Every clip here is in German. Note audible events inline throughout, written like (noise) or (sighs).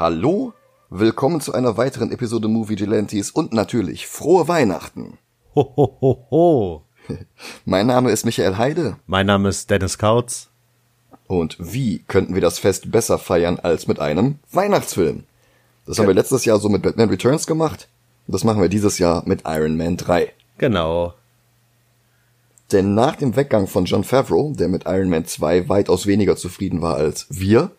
Hallo, willkommen zu einer weiteren Episode Movie Gelantes und natürlich frohe Weihnachten. Ho, ho, ho, ho. (laughs) Mein Name ist Michael Heide Mein Name ist Dennis Kautz. und wie könnten wir das Fest besser feiern als mit einem Weihnachtsfilm? Das haben wir letztes Jahr so mit Batman Returns gemacht. Das machen wir dieses Jahr mit Iron Man 3. Genau. Denn nach dem Weggang von John Favreau, der mit Iron Man 2 weitaus weniger zufrieden war als wir,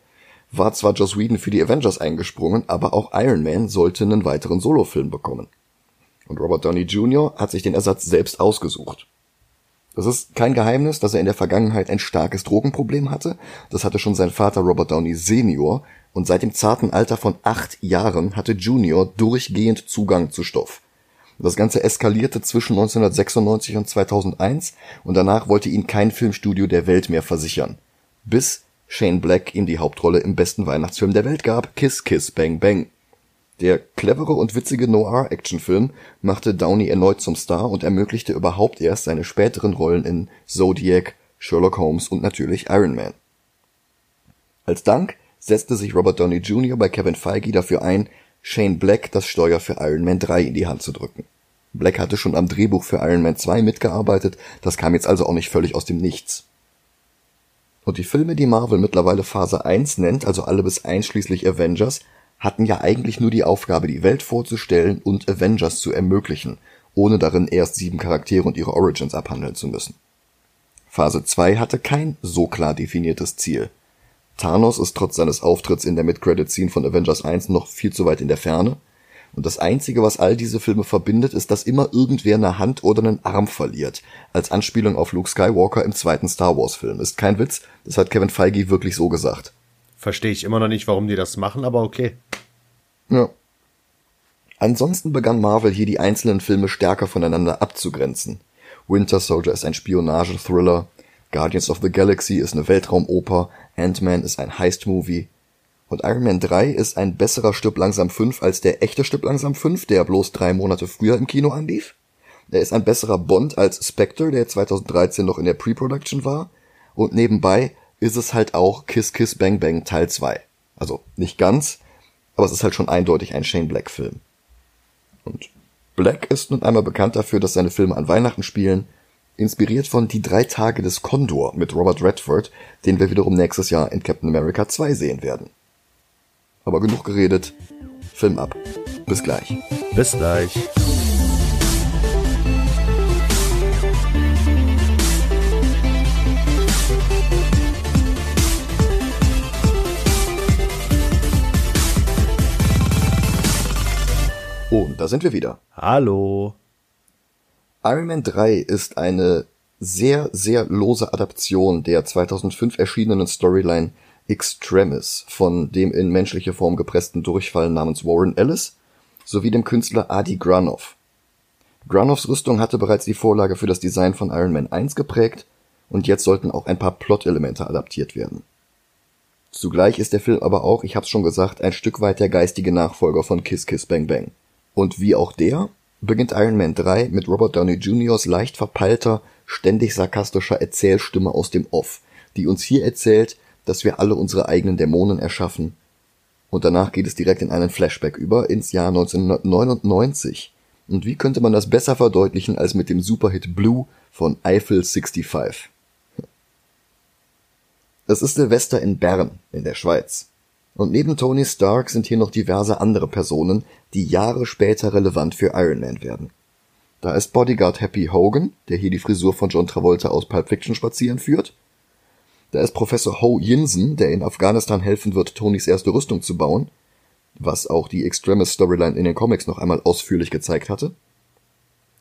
war zwar Joss Whedon für die Avengers eingesprungen, aber auch Iron Man sollte einen weiteren Solofilm bekommen. Und Robert Downey Jr. hat sich den Ersatz selbst ausgesucht. Es ist kein Geheimnis, dass er in der Vergangenheit ein starkes Drogenproblem hatte. Das hatte schon sein Vater Robert Downey Senior. Und seit dem zarten Alter von acht Jahren hatte Junior durchgehend Zugang zu Stoff. Das Ganze eskalierte zwischen 1996 und 2001 und danach wollte ihn kein Filmstudio der Welt mehr versichern. Bis Shane Black ihm die Hauptrolle im besten Weihnachtsfilm der Welt gab, Kiss Kiss Bang Bang. Der clevere und witzige Noir-Actionfilm machte Downey erneut zum Star und ermöglichte überhaupt erst seine späteren Rollen in Zodiac, Sherlock Holmes und natürlich Iron Man. Als Dank setzte sich Robert Downey Jr. bei Kevin Feige dafür ein, Shane Black das Steuer für Iron Man 3 in die Hand zu drücken. Black hatte schon am Drehbuch für Iron Man 2 mitgearbeitet, das kam jetzt also auch nicht völlig aus dem Nichts. Und die Filme, die Marvel mittlerweile Phase 1 nennt, also alle bis einschließlich Avengers, hatten ja eigentlich nur die Aufgabe, die Welt vorzustellen und Avengers zu ermöglichen, ohne darin erst sieben Charaktere und ihre Origins abhandeln zu müssen. Phase 2 hatte kein so klar definiertes Ziel. Thanos ist trotz seines Auftritts in der Mid-Credit-Scene von Avengers 1 noch viel zu weit in der Ferne. Und das Einzige, was all diese Filme verbindet, ist, dass immer irgendwer eine Hand oder einen Arm verliert. Als Anspielung auf Luke Skywalker im zweiten Star Wars-Film. Ist kein Witz, das hat Kevin Feige wirklich so gesagt. Verstehe ich immer noch nicht, warum die das machen, aber okay. Ja. Ansonsten begann Marvel hier die einzelnen Filme stärker voneinander abzugrenzen. Winter Soldier ist ein Spionage-Thriller, Guardians of the Galaxy ist eine Weltraumoper, Ant-Man ist ein Heist-Movie und Iron Man 3 ist ein besserer Stück langsam 5 als der echte Stück langsam 5, der bloß drei Monate früher im Kino anlief. Er ist ein besserer Bond als Spectre, der 2013 noch in der Pre-Production war. Und nebenbei ist es halt auch Kiss Kiss Bang Bang Teil 2. Also nicht ganz, aber es ist halt schon eindeutig ein Shane Black Film. Und Black ist nun einmal bekannt dafür, dass seine Filme an Weihnachten spielen, inspiriert von Die drei Tage des Condor mit Robert Redford, den wir wiederum nächstes Jahr in Captain America 2 sehen werden. Aber genug geredet, Film ab. Bis gleich. Bis gleich. Da sind wir wieder. Hallo. Iron Man 3 ist eine sehr, sehr lose Adaption der 2005 erschienenen Storyline Extremis von dem in menschliche Form gepressten Durchfall namens Warren Ellis sowie dem Künstler Adi Granov. Granovs Rüstung hatte bereits die Vorlage für das Design von Iron Man 1 geprägt und jetzt sollten auch ein paar Plot-Elemente adaptiert werden. Zugleich ist der Film aber auch, ich hab's schon gesagt, ein Stück weit der geistige Nachfolger von Kiss Kiss Bang Bang. Und wie auch der, beginnt Iron Man 3 mit Robert Downey Jr.'s leicht verpeilter, ständig sarkastischer Erzählstimme aus dem Off, die uns hier erzählt, dass wir alle unsere eigenen Dämonen erschaffen. Und danach geht es direkt in einen Flashback über ins Jahr 1999. Und wie könnte man das besser verdeutlichen als mit dem Superhit Blue von Eiffel 65? Es ist Silvester in Bern in der Schweiz. Und neben Tony Stark sind hier noch diverse andere Personen, die Jahre später relevant für Iron Man werden. Da ist Bodyguard Happy Hogan, der hier die Frisur von John Travolta aus Pulp Fiction spazieren führt. Da ist Professor Ho Yinsen, der in Afghanistan helfen wird, Tonys erste Rüstung zu bauen, was auch die Extremis Storyline in den Comics noch einmal ausführlich gezeigt hatte.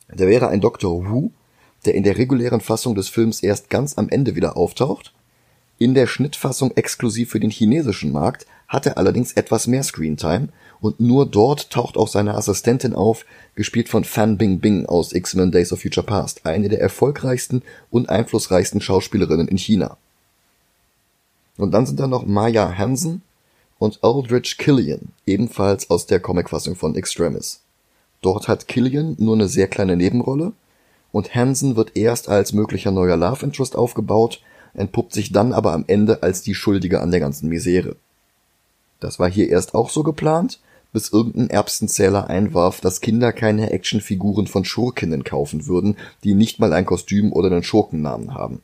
Da wäre ein Dr. Wu, der in der regulären Fassung des Films erst ganz am Ende wieder auftaucht. In der Schnittfassung exklusiv für den chinesischen Markt hat er allerdings etwas mehr Screentime und nur dort taucht auch seine Assistentin auf, gespielt von Fan Bingbing aus X-Men Days of Future Past, eine der erfolgreichsten und einflussreichsten Schauspielerinnen in China. Und dann sind da noch Maya Hansen und Aldrich Killian, ebenfalls aus der Comicfassung von Extremis. Dort hat Killian nur eine sehr kleine Nebenrolle und Hansen wird erst als möglicher neuer Love Interest aufgebaut, entpuppt sich dann aber am Ende als die Schuldige an der ganzen Misere. Das war hier erst auch so geplant, bis irgendein Erbsenzähler einwarf, dass Kinder keine Actionfiguren von Schurkinnen kaufen würden, die nicht mal ein Kostüm oder einen Schurkennamen haben.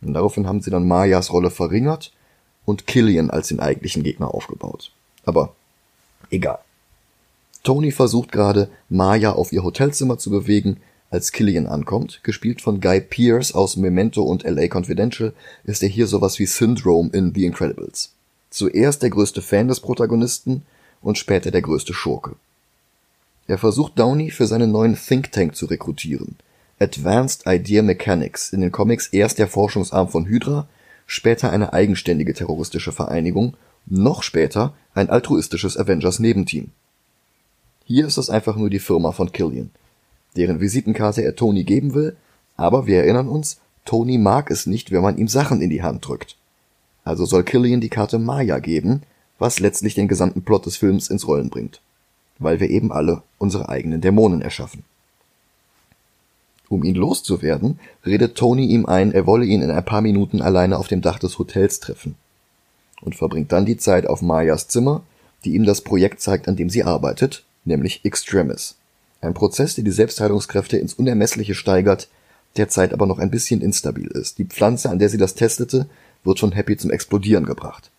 Und daraufhin haben sie dann Mayas Rolle verringert und Killian als den eigentlichen Gegner aufgebaut. Aber egal. Tony versucht gerade, Maya auf ihr Hotelzimmer zu bewegen, als Killian ankommt, gespielt von Guy Pearce aus Memento und LA Confidential, ist er hier sowas wie Syndrome in The Incredibles. Zuerst der größte Fan des Protagonisten und später der größte Schurke. Er versucht Downey für seinen neuen Think Tank zu rekrutieren. Advanced Idea Mechanics, in den Comics erst der Forschungsarm von Hydra, später eine eigenständige terroristische Vereinigung, noch später ein altruistisches Avengers-Nebenteam. Hier ist es einfach nur die Firma von Killian, deren Visitenkarte er Tony geben will, aber wir erinnern uns, Tony mag es nicht, wenn man ihm Sachen in die Hand drückt. Also soll Killian die Karte Maya geben, was letztlich den gesamten Plot des Films ins Rollen bringt. Weil wir eben alle unsere eigenen Dämonen erschaffen. Um ihn loszuwerden, redet Tony ihm ein, er wolle ihn in ein paar Minuten alleine auf dem Dach des Hotels treffen. Und verbringt dann die Zeit auf Mayas Zimmer, die ihm das Projekt zeigt, an dem sie arbeitet, nämlich Extremis. Ein Prozess, der die Selbstheilungskräfte ins Unermessliche steigert, derzeit aber noch ein bisschen instabil ist. Die Pflanze, an der sie das testete, wird von Happy zum Explodieren gebracht.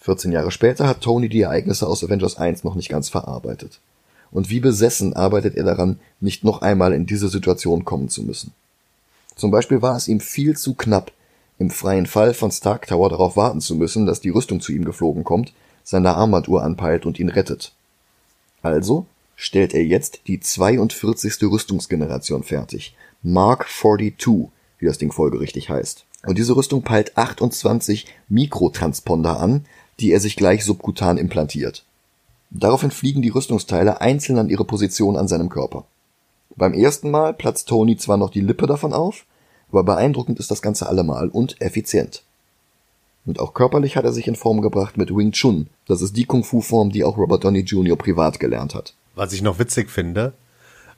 14 Jahre später hat Tony die Ereignisse aus Avengers 1 noch nicht ganz verarbeitet. Und wie besessen arbeitet er daran, nicht noch einmal in diese Situation kommen zu müssen. Zum Beispiel war es ihm viel zu knapp, im freien Fall von Stark Tower darauf warten zu müssen, dass die Rüstung zu ihm geflogen kommt, seine Armbanduhr anpeilt und ihn rettet. Also stellt er jetzt die 42. Rüstungsgeneration fertig. Mark 42, wie das Ding folgerichtig heißt. Und diese Rüstung peilt 28 Mikrotransponder an, die er sich gleich subkutan implantiert. Daraufhin fliegen die Rüstungsteile einzeln an ihre Position an seinem Körper. Beim ersten Mal platzt Tony zwar noch die Lippe davon auf, aber beeindruckend ist das Ganze allemal und effizient. Und auch körperlich hat er sich in Form gebracht mit Wing Chun. Das ist die Kung-Fu-Form, die auch Robert Downey Jr. privat gelernt hat. Was ich noch witzig finde,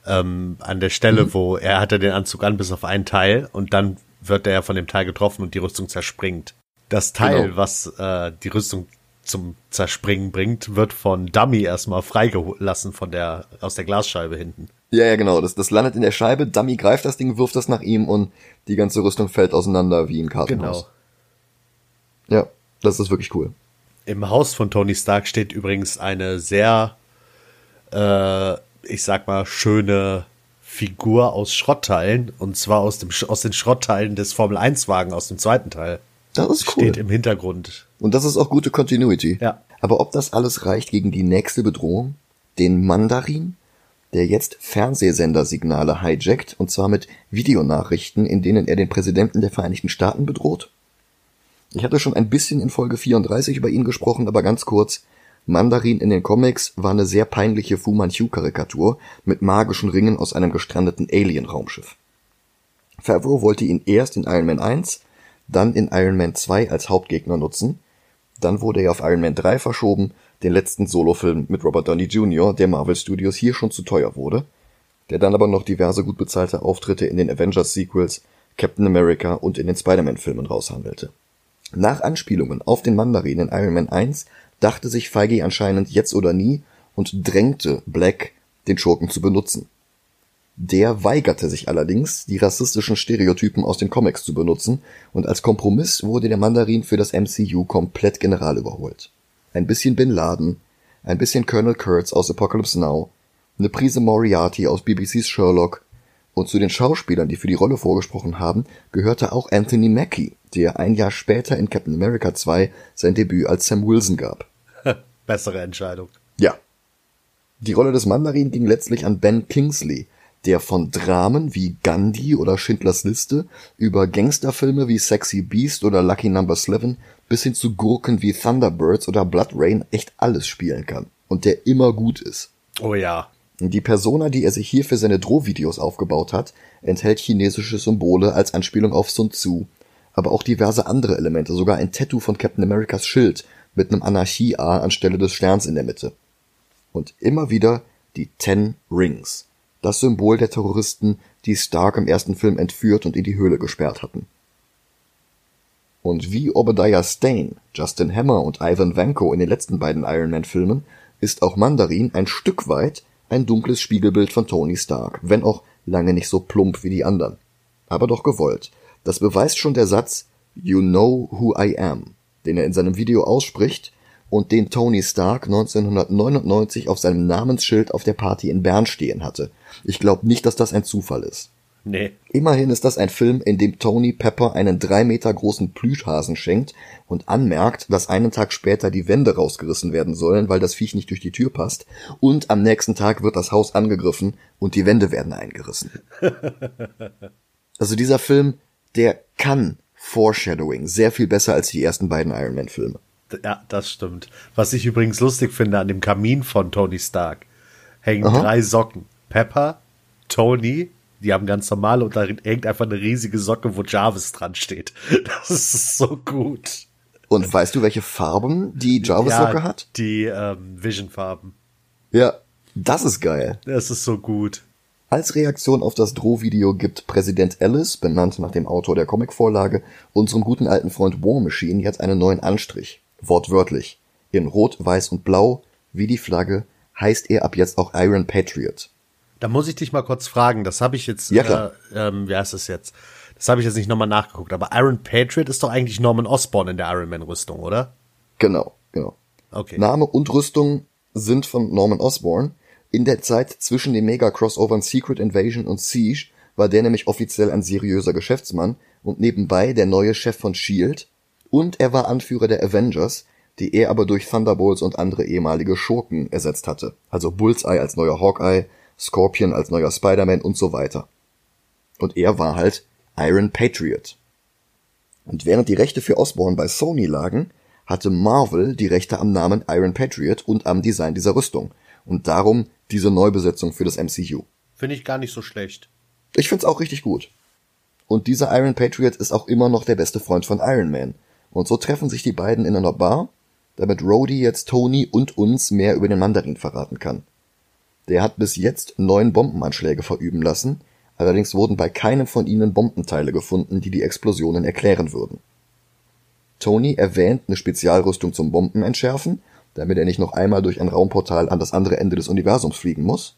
ähm, an der Stelle, mhm. wo er hatte den Anzug an bis auf einen Teil und dann wird er von dem Teil getroffen und die Rüstung zerspringt. Das Teil, genau. was äh, die Rüstung zum Zerspringen bringt, wird von Dummy erstmal freigelassen von der, aus der Glasscheibe hinten. Ja, ja, genau. Das, das landet in der Scheibe, Dummy greift das Ding, wirft das nach ihm und die ganze Rüstung fällt auseinander wie im Kartenhaus. Genau. Ja, das ist wirklich cool. Im Haus von Tony Stark steht übrigens eine sehr, äh, ich sag mal, schöne Figur aus Schrottteilen. Und zwar aus, dem, aus den Schrottteilen des Formel-1-Wagen aus dem zweiten Teil. Das ist cool. Steht im Hintergrund. Und das ist auch gute Continuity. Ja. Aber ob das alles reicht gegen die nächste Bedrohung? Den Mandarin? Der jetzt Fernsehsendersignale hijackt, und zwar mit Videonachrichten, in denen er den Präsidenten der Vereinigten Staaten bedroht? Ich hatte schon ein bisschen in Folge 34 über ihn gesprochen, aber ganz kurz. Mandarin in den Comics war eine sehr peinliche Fu Manchu-Karikatur mit magischen Ringen aus einem gestrandeten Alien-Raumschiff. Favreau wollte ihn erst in Iron Man 1 dann in Iron Man 2 als Hauptgegner nutzen. Dann wurde er auf Iron Man 3 verschoben, den letzten Solofilm mit Robert Downey Jr., der Marvel Studios hier schon zu teuer wurde, der dann aber noch diverse gut bezahlte Auftritte in den Avengers Sequels, Captain America und in den Spider-Man-Filmen raushandelte. Nach Anspielungen auf den Mandarin in Iron Man 1 dachte sich Feige anscheinend jetzt oder nie und drängte Black, den Schurken zu benutzen. Der weigerte sich allerdings, die rassistischen Stereotypen aus den Comics zu benutzen, und als Kompromiss wurde der Mandarin für das MCU komplett general überholt. Ein bisschen Bin Laden, ein bisschen Colonel Kurtz aus Apocalypse Now, eine Prise Moriarty aus BBCs Sherlock, und zu den Schauspielern, die für die Rolle vorgesprochen haben, gehörte auch Anthony Mackie, der ein Jahr später in Captain America 2 sein Debüt als Sam Wilson gab. Bessere Entscheidung. Ja. Die Rolle des Mandarin ging letztlich an Ben Kingsley, der von Dramen wie Gandhi oder Schindlers Liste über Gangsterfilme wie Sexy Beast oder Lucky Number 11 bis hin zu Gurken wie Thunderbirds oder Blood Rain echt alles spielen kann und der immer gut ist. Oh ja. Die Persona, die er sich hier für seine Drohvideos aufgebaut hat, enthält chinesische Symbole als Anspielung auf Sun Tzu, aber auch diverse andere Elemente, sogar ein Tattoo von Captain Americas Schild mit einem Anarchie-A anstelle des Sterns in der Mitte. Und immer wieder die Ten Rings, das Symbol der Terroristen, die Stark im ersten Film entführt und in die Höhle gesperrt hatten. Und wie Obadiah Stane, Justin Hammer und Ivan Vanko in den letzten beiden Iron Man Filmen ist auch Mandarin ein Stück weit ein dunkles Spiegelbild von Tony Stark, wenn auch lange nicht so plump wie die anderen. Aber doch gewollt. Das beweist schon der Satz You know who I am, den er in seinem Video ausspricht und den Tony Stark 1999 auf seinem Namensschild auf der Party in Bern stehen hatte. Ich glaube nicht, dass das ein Zufall ist. Nee. Immerhin ist das ein Film, in dem Tony Pepper einen drei Meter großen Plüschhasen schenkt und anmerkt, dass einen Tag später die Wände rausgerissen werden sollen, weil das Viech nicht durch die Tür passt. Und am nächsten Tag wird das Haus angegriffen und die Wände werden eingerissen. (laughs) also dieser Film, der kann Foreshadowing sehr viel besser als die ersten beiden Iron Man Filme. Ja, das stimmt. Was ich übrigens lustig finde an dem Kamin von Tony Stark, hängen Aha. drei Socken. Pepper, Tony die haben ganz normal und da hängt einfach eine riesige Socke, wo Jarvis dran steht. (laughs) Das ist so gut. Und weißt du, welche Farben die Jarvis-Socke ja, hat? Die ähm, Vision-Farben. Ja, das ist geil. Das ist so gut. Als Reaktion auf das Drohvideo gibt Präsident Ellis, benannt nach dem Autor der Comicvorlage, unserem guten alten Freund War Machine jetzt einen neuen Anstrich. Wortwörtlich. In Rot, Weiß und Blau, wie die Flagge, heißt er ab jetzt auch Iron Patriot. Da muss ich dich mal kurz fragen. Das habe ich jetzt. Ja, klar. Äh, ähm, wie heißt es jetzt? Das habe ich jetzt nicht nochmal nachgeguckt. Aber Iron Patriot ist doch eigentlich Norman Osborn in der Iron Man Rüstung, oder? Genau, genau. Okay. Name und Rüstung sind von Norman Osborn. In der Zeit zwischen den Mega-Crossovern Secret Invasion und Siege war der nämlich offiziell ein seriöser Geschäftsmann und nebenbei der neue Chef von Shield und er war Anführer der Avengers, die er aber durch Thunderbolts und andere ehemalige Schurken ersetzt hatte. Also Bullseye als neuer Hawkeye, Scorpion als neuer Spider-Man und so weiter. Und er war halt Iron Patriot. Und während die Rechte für Osborn bei Sony lagen, hatte Marvel die Rechte am Namen Iron Patriot und am Design dieser Rüstung. Und darum diese Neubesetzung für das MCU. Finde ich gar nicht so schlecht. Ich find's auch richtig gut. Und dieser Iron Patriot ist auch immer noch der beste Freund von Iron Man. Und so treffen sich die beiden in einer Bar, damit Rhodey jetzt Tony und uns mehr über den Mandarin verraten kann. Der hat bis jetzt neun Bombenanschläge verüben lassen, allerdings wurden bei keinem von ihnen Bombenteile gefunden, die die Explosionen erklären würden. Tony erwähnt eine Spezialrüstung zum Bombenentschärfen, damit er nicht noch einmal durch ein Raumportal an das andere Ende des Universums fliegen muss.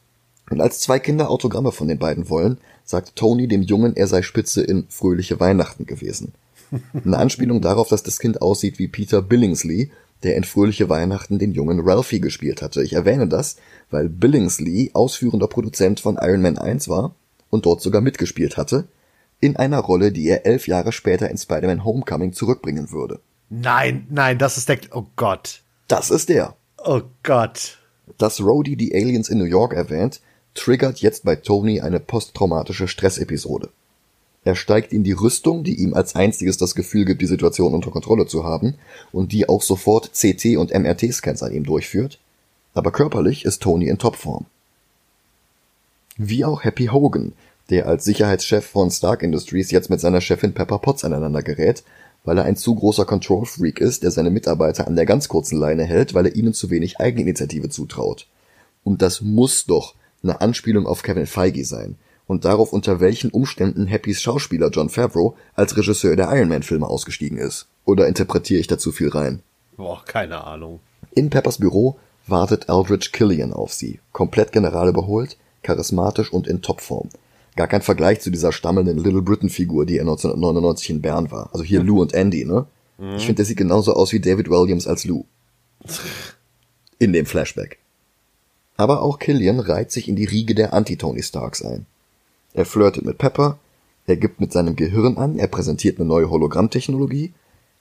Und als zwei Kinder Autogramme von den beiden wollen, sagt Tony dem Jungen, er sei Spitze in Fröhliche Weihnachten gewesen. (laughs) Eine Anspielung darauf, dass das Kind aussieht wie Peter Billingsley, der in Fröhliche Weihnachten den jungen Ralphie gespielt hatte. Ich erwähne das, weil Billingsley ausführender Produzent von Iron Man 1 war und dort sogar mitgespielt hatte, in einer Rolle, die er elf Jahre später in Spider-Man Homecoming zurückbringen würde. Nein, nein, das ist der, oh Gott. Das ist der. Oh Gott. Dass Rhodey die Aliens in New York erwähnt, triggert jetzt bei Tony eine posttraumatische Stressepisode. Er steigt in die Rüstung, die ihm als einziges das Gefühl gibt, die Situation unter Kontrolle zu haben und die auch sofort CT- und MRT-Scans an ihm durchführt, aber körperlich ist Tony in Topform. Wie auch Happy Hogan, der als Sicherheitschef von Stark Industries jetzt mit seiner Chefin Pepper Potts aneinander gerät, weil er ein zu großer Control-Freak ist, der seine Mitarbeiter an der ganz kurzen Leine hält, weil er ihnen zu wenig Eigeninitiative zutraut. Und das muss doch eine Anspielung auf Kevin Feige sein, und darauf, unter welchen Umständen Happys Schauspieler John Favreau als Regisseur der Iron Man-Filme ausgestiegen ist. Oder interpretiere ich da zu viel rein? Boah, keine Ahnung. In Peppers Büro wartet Aldrich Killian auf sie, komplett generalüberholt, charismatisch und in Topform. Gar kein Vergleich zu dieser stammelnden Little Britain-Figur, die er 1999 in Bern war. Also hier Lou und Andy, ne? Mhm. Ich finde, der sieht genauso aus wie David Williams als Lou. In dem Flashback. Aber auch Killian reiht sich in die Riege der Anti-Tony Starks ein. Er flirtet mit Pepper, er gibt mit seinem Gehirn an, er präsentiert eine neue Hologrammtechnologie.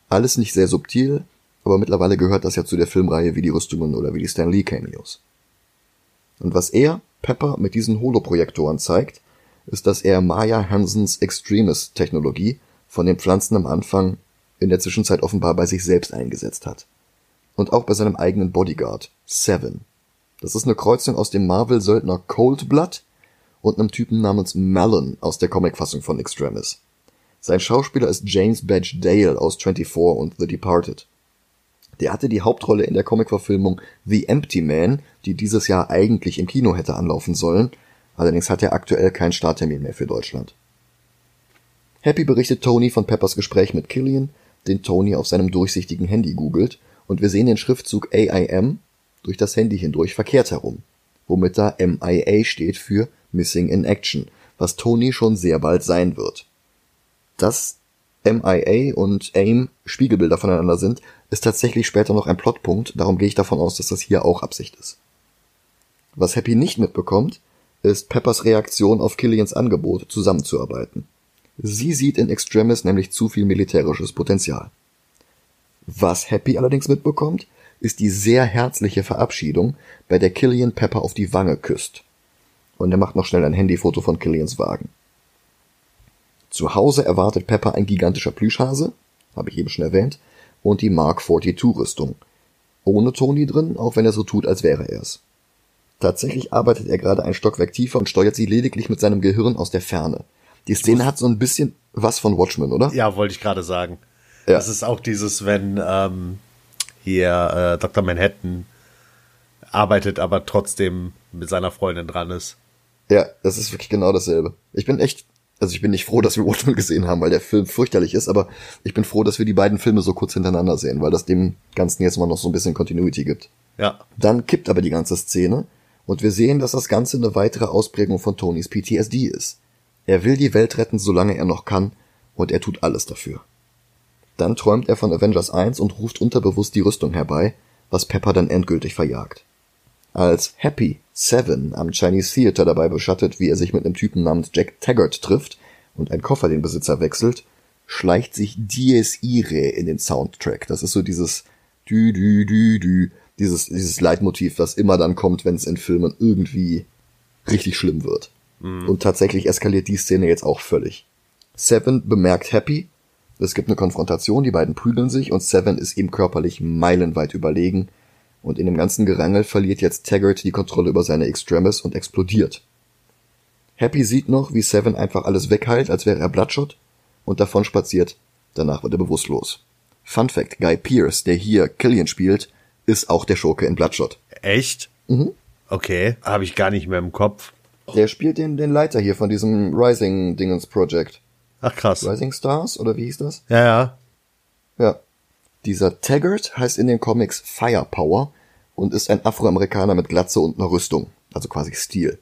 Alles nicht sehr subtil, aber mittlerweile gehört das ja zu der Filmreihe wie die Rüstungen oder wie die Stan Lee Cameos. Und was er Pepper mit diesen Holoprojektoren zeigt, ist, dass er Maya Hansens Extremis-Technologie von den Pflanzen am Anfang in der Zwischenzeit offenbar bei sich selbst eingesetzt hat. Und auch bei seinem eigenen Bodyguard, Seven. Das ist eine Kreuzung aus dem Marvel-Söldner Cold Blood und einem Typen namens Malon aus der Comicfassung von Extremis. Sein Schauspieler ist James Badge Dale aus 24 und The Departed. Der hatte die Hauptrolle in der Comicverfilmung The Empty Man, die dieses Jahr eigentlich im Kino hätte anlaufen sollen, allerdings hat er aktuell keinen Starttermin mehr für Deutschland. Happy berichtet Tony von Peppers Gespräch mit Killian, den Tony auf seinem durchsichtigen Handy googelt, und wir sehen den Schriftzug AIM durch das Handy hindurch verkehrt herum, womit da MIA steht für Missing in Action, was Tony schon sehr bald sein wird. Dass MIA und AIM Spiegelbilder voneinander sind, ist tatsächlich später noch ein Plotpunkt, darum gehe ich davon aus, dass das hier auch Absicht ist. Was Happy nicht mitbekommt, ist Peppers Reaktion auf Killians Angebot, zusammenzuarbeiten. Sie sieht in Extremis nämlich zu viel militärisches Potenzial. Was Happy allerdings mitbekommt, ist die sehr herzliche Verabschiedung, bei der Killian Pepper auf die Wange küsst. Und er macht noch schnell ein Handyfoto von Killians Wagen. Zu Hause erwartet Pepper ein gigantischer Plüschhase, habe ich eben schon erwähnt, und die Mark 42 Rüstung. Ohne Tony drin, auch wenn er so tut, als wäre er's. Tatsächlich arbeitet er gerade ein Stockwerk tiefer und steuert sie lediglich mit seinem Gehirn aus der Ferne. Die Szene hat so ein bisschen was von Watchmen, oder? Ja, wollte ich gerade sagen. Ja. Das ist auch dieses, wenn ähm, hier äh, Dr. Manhattan arbeitet, aber trotzdem mit seiner Freundin dran ist. Ja, das ist wirklich genau dasselbe. Ich bin echt, also ich bin nicht froh, dass wir (laughs) Watchmen gesehen haben, weil der Film fürchterlich ist, aber ich bin froh, dass wir die beiden Filme so kurz hintereinander sehen, weil das dem Ganzen jetzt mal noch so ein bisschen Continuity gibt. Ja. Dann kippt aber die ganze Szene und wir sehen, dass das Ganze eine weitere Ausprägung von Tonys PTSD ist. Er will die Welt retten, solange er noch kann, und er tut alles dafür. Dann träumt er von Avengers 1 und ruft unterbewusst die Rüstung herbei, was Pepper dann endgültig verjagt. Als Happy Seven am Chinese Theater dabei beschattet, wie er sich mit einem Typen namens Jack Taggart trifft und ein Koffer den Besitzer wechselt, schleicht sich Dies Irae in den Soundtrack. Das ist so dieses Dü Dü Dü Dü, dieses dieses Leitmotiv, das immer dann kommt, wenn es in Filmen irgendwie richtig schlimm wird. Mhm. Und tatsächlich eskaliert die Szene jetzt auch völlig. Seven bemerkt Happy, es gibt eine Konfrontation, die beiden prügeln sich und Seven ist ihm körperlich meilenweit überlegen und in dem ganzen Gerangel verliert jetzt Taggart die Kontrolle über seine Extremis und explodiert. Happy sieht noch, wie Seven einfach alles wegheilt, als wäre er Bloodshot und davon spaziert. Danach wird er bewusstlos. Fun Fact, Guy Pierce, der hier Killian spielt, ist auch der Schurke in Bloodshot. Echt? Mhm. Okay, habe ich gar nicht mehr im Kopf. Der spielt den, den Leiter hier von diesem Rising Dingens Project. Ach krass. Rising Stars oder wie hieß das? Ja, ja. Ja. Dieser Taggart heißt in den Comics Firepower und ist ein Afroamerikaner mit Glatze und einer Rüstung, also quasi Stil.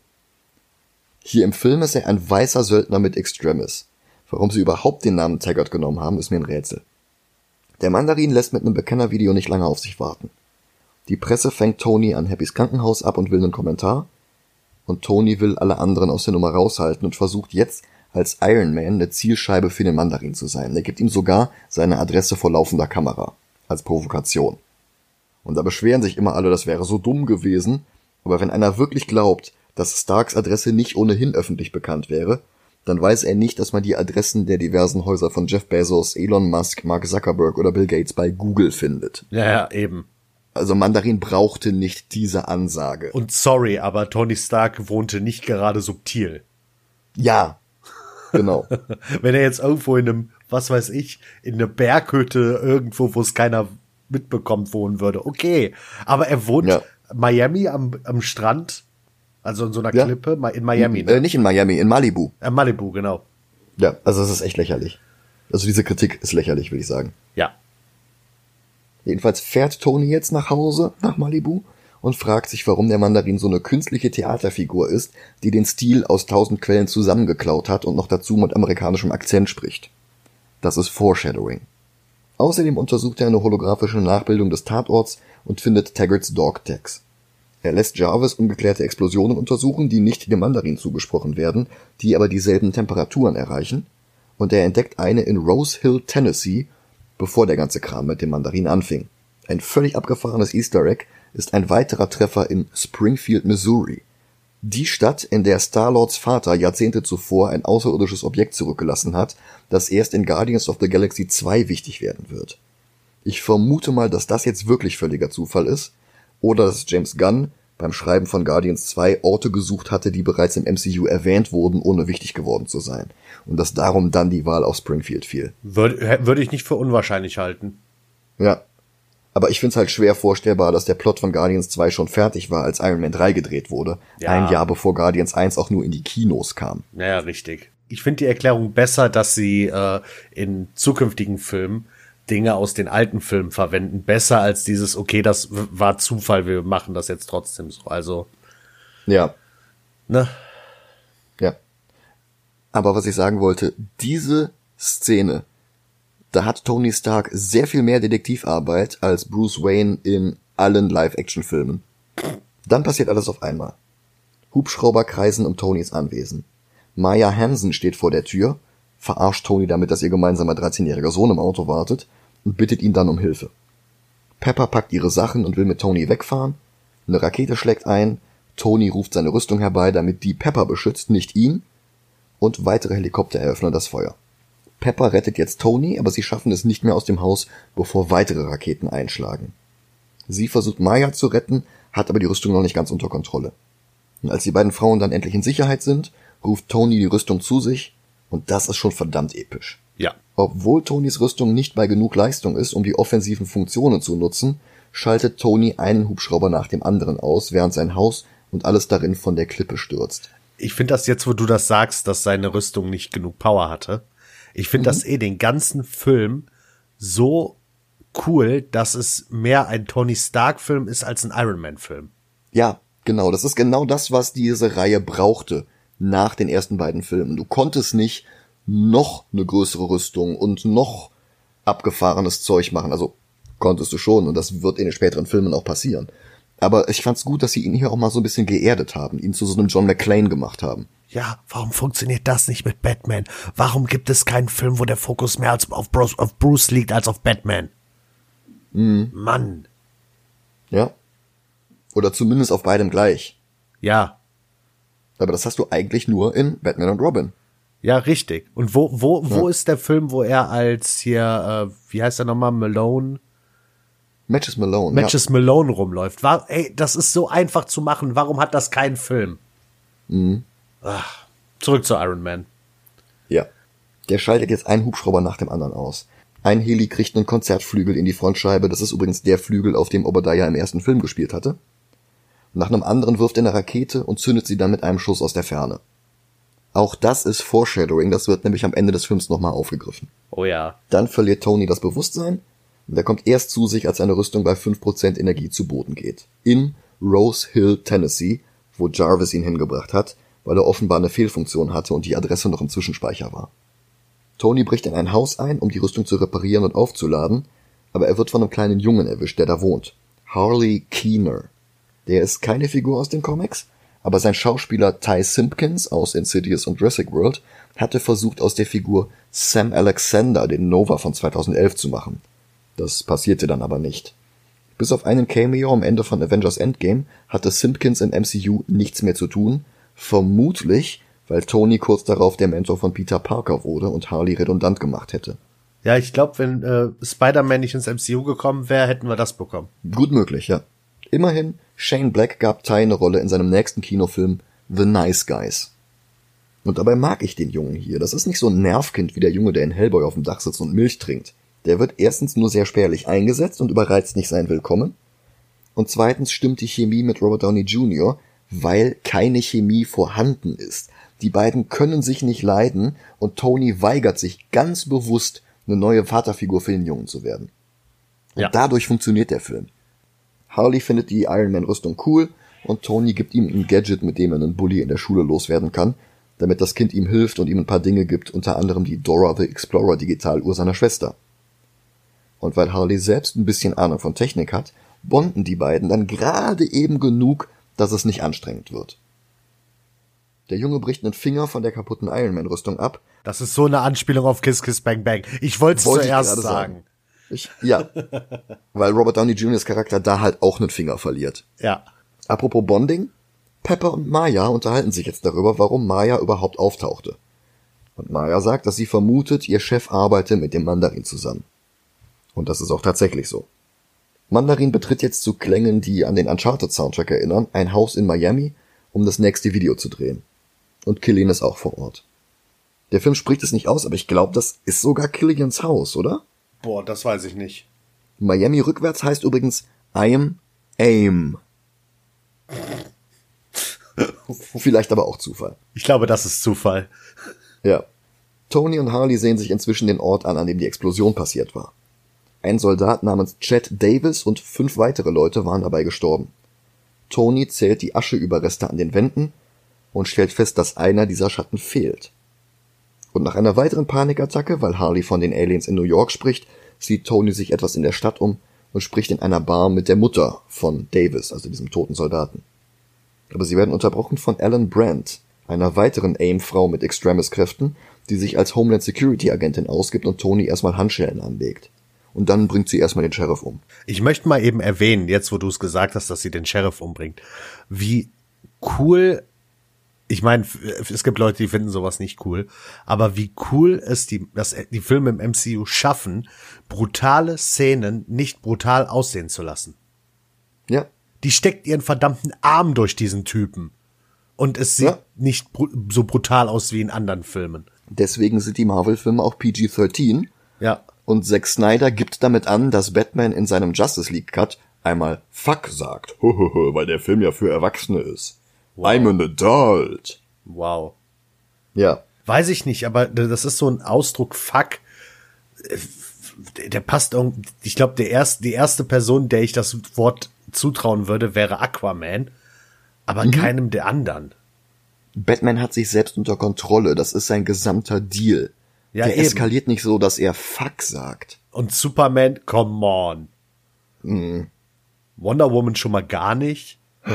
Hier im Film ist er ein weißer Söldner mit Extremis. Warum sie überhaupt den Namen Taggart genommen haben, ist mir ein Rätsel. Der Mandarin lässt mit einem Bekennervideo nicht lange auf sich warten. Die Presse fängt Tony an Happys Krankenhaus ab und will einen Kommentar, und Tony will alle anderen aus der Nummer raushalten und versucht jetzt als Iron Man eine Zielscheibe für den Mandarin zu sein. Er gibt ihm sogar seine Adresse vor laufender Kamera als Provokation. Und da beschweren sich immer alle, das wäre so dumm gewesen, aber wenn einer wirklich glaubt, dass Starks Adresse nicht ohnehin öffentlich bekannt wäre, dann weiß er nicht, dass man die Adressen der diversen Häuser von Jeff Bezos, Elon Musk, Mark Zuckerberg oder Bill Gates bei Google findet. Ja, ja, eben. Also Mandarin brauchte nicht diese Ansage. Und sorry, aber Tony Stark wohnte nicht gerade subtil. Ja, genau. (laughs) Wenn er jetzt irgendwo in einem, was weiß ich, in einer Berghütte irgendwo, wo es keiner mitbekommt, wohnen würde, okay. Aber er wohnt ja. Miami am, am Strand, also in so einer ja. Klippe, in Miami. Ne? Äh, nicht in Miami, in Malibu. Äh, Malibu, genau. Ja, also es ist echt lächerlich. Also diese Kritik ist lächerlich, würde ich sagen. Ja. Jedenfalls fährt Tony jetzt nach Hause, nach Malibu, und fragt sich, warum der Mandarin so eine künstliche Theaterfigur ist, die den Stil aus tausend Quellen zusammengeklaut hat und noch dazu mit amerikanischem Akzent spricht. Das ist Foreshadowing. Außerdem untersucht er eine holographische Nachbildung des Tatorts und findet Taggarts Dog Tags. Er lässt Jarvis ungeklärte Explosionen untersuchen, die nicht dem Mandarin zugesprochen werden, die aber dieselben Temperaturen erreichen, und er entdeckt eine in Rose Hill, Tennessee, bevor der ganze Kram mit dem Mandarin anfing. Ein völlig abgefahrenes Easter Egg ist ein weiterer Treffer in Springfield, Missouri. Die Stadt, in der Star-Lords Vater Jahrzehnte zuvor ein außerirdisches Objekt zurückgelassen hat, das erst in Guardians of the Galaxy 2 wichtig werden wird. Ich vermute mal, dass das jetzt wirklich völliger Zufall ist, oder dass James Gunn beim Schreiben von Guardians 2 Orte gesucht hatte, die bereits im MCU erwähnt wurden, ohne wichtig geworden zu sein. Und dass darum dann die Wahl auf Springfield fiel. Würde, würde ich nicht für unwahrscheinlich halten. Ja. Aber ich finde es halt schwer vorstellbar, dass der Plot von Guardians 2 schon fertig war, als Iron Man 3 gedreht wurde. Ja. Ein Jahr bevor Guardians 1 auch nur in die Kinos kam. Naja, richtig. Ich finde die Erklärung besser, dass sie äh, in zukünftigen Filmen Dinge aus den alten Filmen verwenden. Besser als dieses, okay, das war Zufall, wir machen das jetzt trotzdem so. Also. Ja. Ne? Ja. Aber was ich sagen wollte, diese Szene, da hat Tony Stark sehr viel mehr Detektivarbeit als Bruce Wayne in allen Live-Action-Filmen. Dann passiert alles auf einmal. Hubschrauber kreisen um Tonys Anwesen. Maya Hansen steht vor der Tür, verarscht Tony damit, dass ihr gemeinsamer 13-jähriger Sohn im Auto wartet und bittet ihn dann um Hilfe. Pepper packt ihre Sachen und will mit Tony wegfahren. Eine Rakete schlägt ein. Tony ruft seine Rüstung herbei, damit die Pepper beschützt, nicht ihn. Und weitere Helikopter eröffnen das Feuer. Pepper rettet jetzt Tony, aber sie schaffen es nicht mehr aus dem Haus, bevor weitere Raketen einschlagen. Sie versucht Maya zu retten, hat aber die Rüstung noch nicht ganz unter Kontrolle. Und als die beiden Frauen dann endlich in Sicherheit sind, ruft Tony die Rüstung zu sich, und das ist schon verdammt episch. Ja. Obwohl Tonys Rüstung nicht bei genug Leistung ist, um die offensiven Funktionen zu nutzen, schaltet Tony einen Hubschrauber nach dem anderen aus, während sein Haus und alles darin von der Klippe stürzt. Ich finde das jetzt, wo du das sagst, dass seine Rüstung nicht genug Power hatte. Ich finde mhm. das eh den ganzen Film so cool, dass es mehr ein Tony Stark Film ist als ein Iron Man Film. Ja, genau. Das ist genau das, was diese Reihe brauchte nach den ersten beiden Filmen. Du konntest nicht noch eine größere Rüstung und noch abgefahrenes Zeug machen. Also konntest du schon und das wird in den späteren Filmen auch passieren. Aber ich fand's gut, dass sie ihn hier auch mal so ein bisschen geerdet haben, ihn zu so einem John McClane gemacht haben. Ja, warum funktioniert das nicht mit Batman? Warum gibt es keinen Film, wo der Fokus mehr als auf Bruce, auf Bruce liegt als auf Batman? Mhm. Mann. Ja. Oder zumindest auf beidem gleich. Ja. Aber das hast du eigentlich nur in Batman und Robin. Ja, richtig. Und wo, wo, wo ja. ist der Film, wo er als hier, äh, wie heißt er nochmal, Malone? Matches Malone. Matches ja. Malone rumläuft. War, ey, das ist so einfach zu machen. Warum hat das keinen Film? Mhm. Ach, zurück zu Iron Man. Ja. Der schaltet jetzt einen Hubschrauber nach dem anderen aus. Ein Heli kriegt einen Konzertflügel in die Frontscheibe. Das ist übrigens der Flügel, auf dem Obadiah im ersten Film gespielt hatte. Nach einem anderen wirft er eine Rakete und zündet sie dann mit einem Schuss aus der Ferne. Auch das ist Foreshadowing, das wird nämlich am Ende des Films nochmal aufgegriffen. Oh ja. Dann verliert Tony das Bewusstsein und er kommt erst zu sich, als seine Rüstung bei 5% Energie zu Boden geht. In Rose Hill, Tennessee, wo Jarvis ihn hingebracht hat, weil er offenbar eine Fehlfunktion hatte und die Adresse noch im Zwischenspeicher war. Tony bricht in ein Haus ein, um die Rüstung zu reparieren und aufzuladen, aber er wird von einem kleinen Jungen erwischt, der da wohnt. Harley Keener. Der ist keine Figur aus den Comics, aber sein Schauspieler Ty Simpkins aus Insidious und Jurassic World hatte versucht, aus der Figur Sam Alexander den Nova von 2011 zu machen. Das passierte dann aber nicht. Bis auf einen Cameo am Ende von Avengers Endgame hatte Simpkins im MCU nichts mehr zu tun, vermutlich, weil Tony kurz darauf der Mentor von Peter Parker wurde und Harley redundant gemacht hätte. Ja, ich glaube, wenn äh, Spider-Man nicht ins MCU gekommen wäre, hätten wir das bekommen. Gut möglich, ja. Immerhin, Shane Black gab Ty eine Rolle in seinem nächsten Kinofilm The Nice Guys. Und dabei mag ich den Jungen hier. Das ist nicht so ein Nervkind wie der Junge, der in Hellboy auf dem Dach sitzt und Milch trinkt. Der wird erstens nur sehr spärlich eingesetzt und überreizt nicht sein Willkommen. Und zweitens stimmt die Chemie mit Robert Downey Jr., weil keine Chemie vorhanden ist. Die beiden können sich nicht leiden und Tony weigert sich ganz bewusst, eine neue Vaterfigur für den Jungen zu werden. Und ja. dadurch funktioniert der Film. Harley findet die Iron Man Rüstung cool und Tony gibt ihm ein Gadget, mit dem er einen Bully in der Schule loswerden kann, damit das Kind ihm hilft und ihm ein paar Dinge gibt, unter anderem die Dora the Explorer Digitaluhr seiner Schwester. Und weil Harley selbst ein bisschen Ahnung von Technik hat, bonden die beiden dann gerade eben genug, dass es nicht anstrengend wird. Der Junge bricht einen Finger von der kaputten Iron Man Rüstung ab. Das ist so eine Anspielung auf Kiss Kiss Bang Bang. Ich wollte es zuerst sagen. sagen. Ich, ja. (laughs) Weil Robert Downey Jr.'s Charakter da halt auch einen Finger verliert. Ja. Apropos Bonding. Pepper und Maya unterhalten sich jetzt darüber, warum Maya überhaupt auftauchte. Und Maya sagt, dass sie vermutet, ihr Chef arbeite mit dem Mandarin zusammen. Und das ist auch tatsächlich so. Mandarin betritt jetzt zu Klängen, die an den Uncharted-Soundtrack erinnern, ein Haus in Miami, um das nächste Video zu drehen. Und Killian ist auch vor Ort. Der Film spricht es nicht aus, aber ich glaube, das ist sogar Killians Haus, oder? Boah, das weiß ich nicht. Miami rückwärts heißt übrigens I am aim. (laughs) Vielleicht aber auch Zufall. Ich glaube, das ist Zufall. Ja. Tony und Harley sehen sich inzwischen den Ort an, an dem die Explosion passiert war. Ein Soldat namens Chad Davis und fünf weitere Leute waren dabei gestorben. Tony zählt die Ascheüberreste an den Wänden und stellt fest, dass einer dieser Schatten fehlt. Und nach einer weiteren Panikattacke, weil Harley von den Aliens in New York spricht, sieht Tony sich etwas in der Stadt um und spricht in einer Bar mit der Mutter von Davis, also diesem toten Soldaten. Aber sie werden unterbrochen von Alan Brandt, einer weiteren AIM-Frau mit Extremis-Kräften, die sich als Homeland Security-Agentin ausgibt und Tony erstmal Handschellen anlegt. Und dann bringt sie erstmal den Sheriff um. Ich möchte mal eben erwähnen, jetzt wo du es gesagt hast, dass sie den Sheriff umbringt, wie cool ich meine, es gibt Leute, die finden sowas nicht cool, aber wie cool es die, dass die Filme im MCU schaffen, brutale Szenen nicht brutal aussehen zu lassen. Ja. Die steckt ihren verdammten Arm durch diesen Typen. Und es sieht ja. nicht br so brutal aus wie in anderen Filmen. Deswegen sind die Marvel-Filme auch PG-13. Ja. Und Zack Snyder gibt damit an, dass Batman in seinem Justice League Cut einmal Fuck sagt, weil der Film ja für Erwachsene ist. Wow. I'm an adult. Wow. Ja. Weiß ich nicht, aber das ist so ein Ausdruck Fuck. Der passt irgendwie, ich glaube, der erste, die erste Person, der ich das Wort zutrauen würde, wäre Aquaman, aber mhm. keinem der anderen. Batman hat sich selbst unter Kontrolle, das ist sein gesamter Deal. Ja, der eben. eskaliert nicht so, dass er Fuck sagt. Und Superman, come on. Mhm. Wonder Woman schon mal gar nicht. (sighs)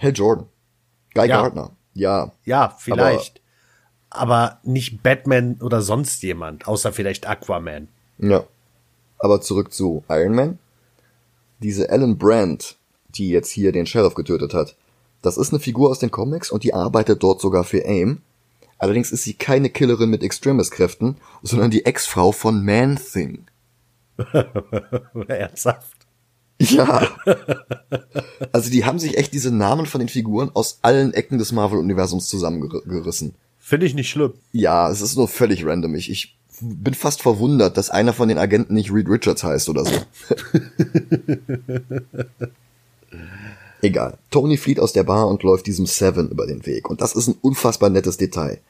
Hal Jordan. Guy ja. Gardner. Ja. Ja, vielleicht. Aber, aber nicht Batman oder sonst jemand, außer vielleicht Aquaman. Ja. Aber zurück zu Iron Man. Diese Ellen Brandt, die jetzt hier den Sheriff getötet hat, das ist eine Figur aus den Comics und die arbeitet dort sogar für AIM. Allerdings ist sie keine Killerin mit Extremis-Kräften, sondern die Ex-Frau von Man-Thing. (laughs) Ernsthaft? Ja. Also die haben sich echt diese Namen von den Figuren aus allen Ecken des Marvel-Universums zusammengerissen. Finde ich nicht schlimm. Ja, es ist nur völlig random. Ich, ich bin fast verwundert, dass einer von den Agenten nicht Reed Richards heißt oder so. (laughs) Egal. Tony flieht aus der Bar und läuft diesem Seven über den Weg. Und das ist ein unfassbar nettes Detail.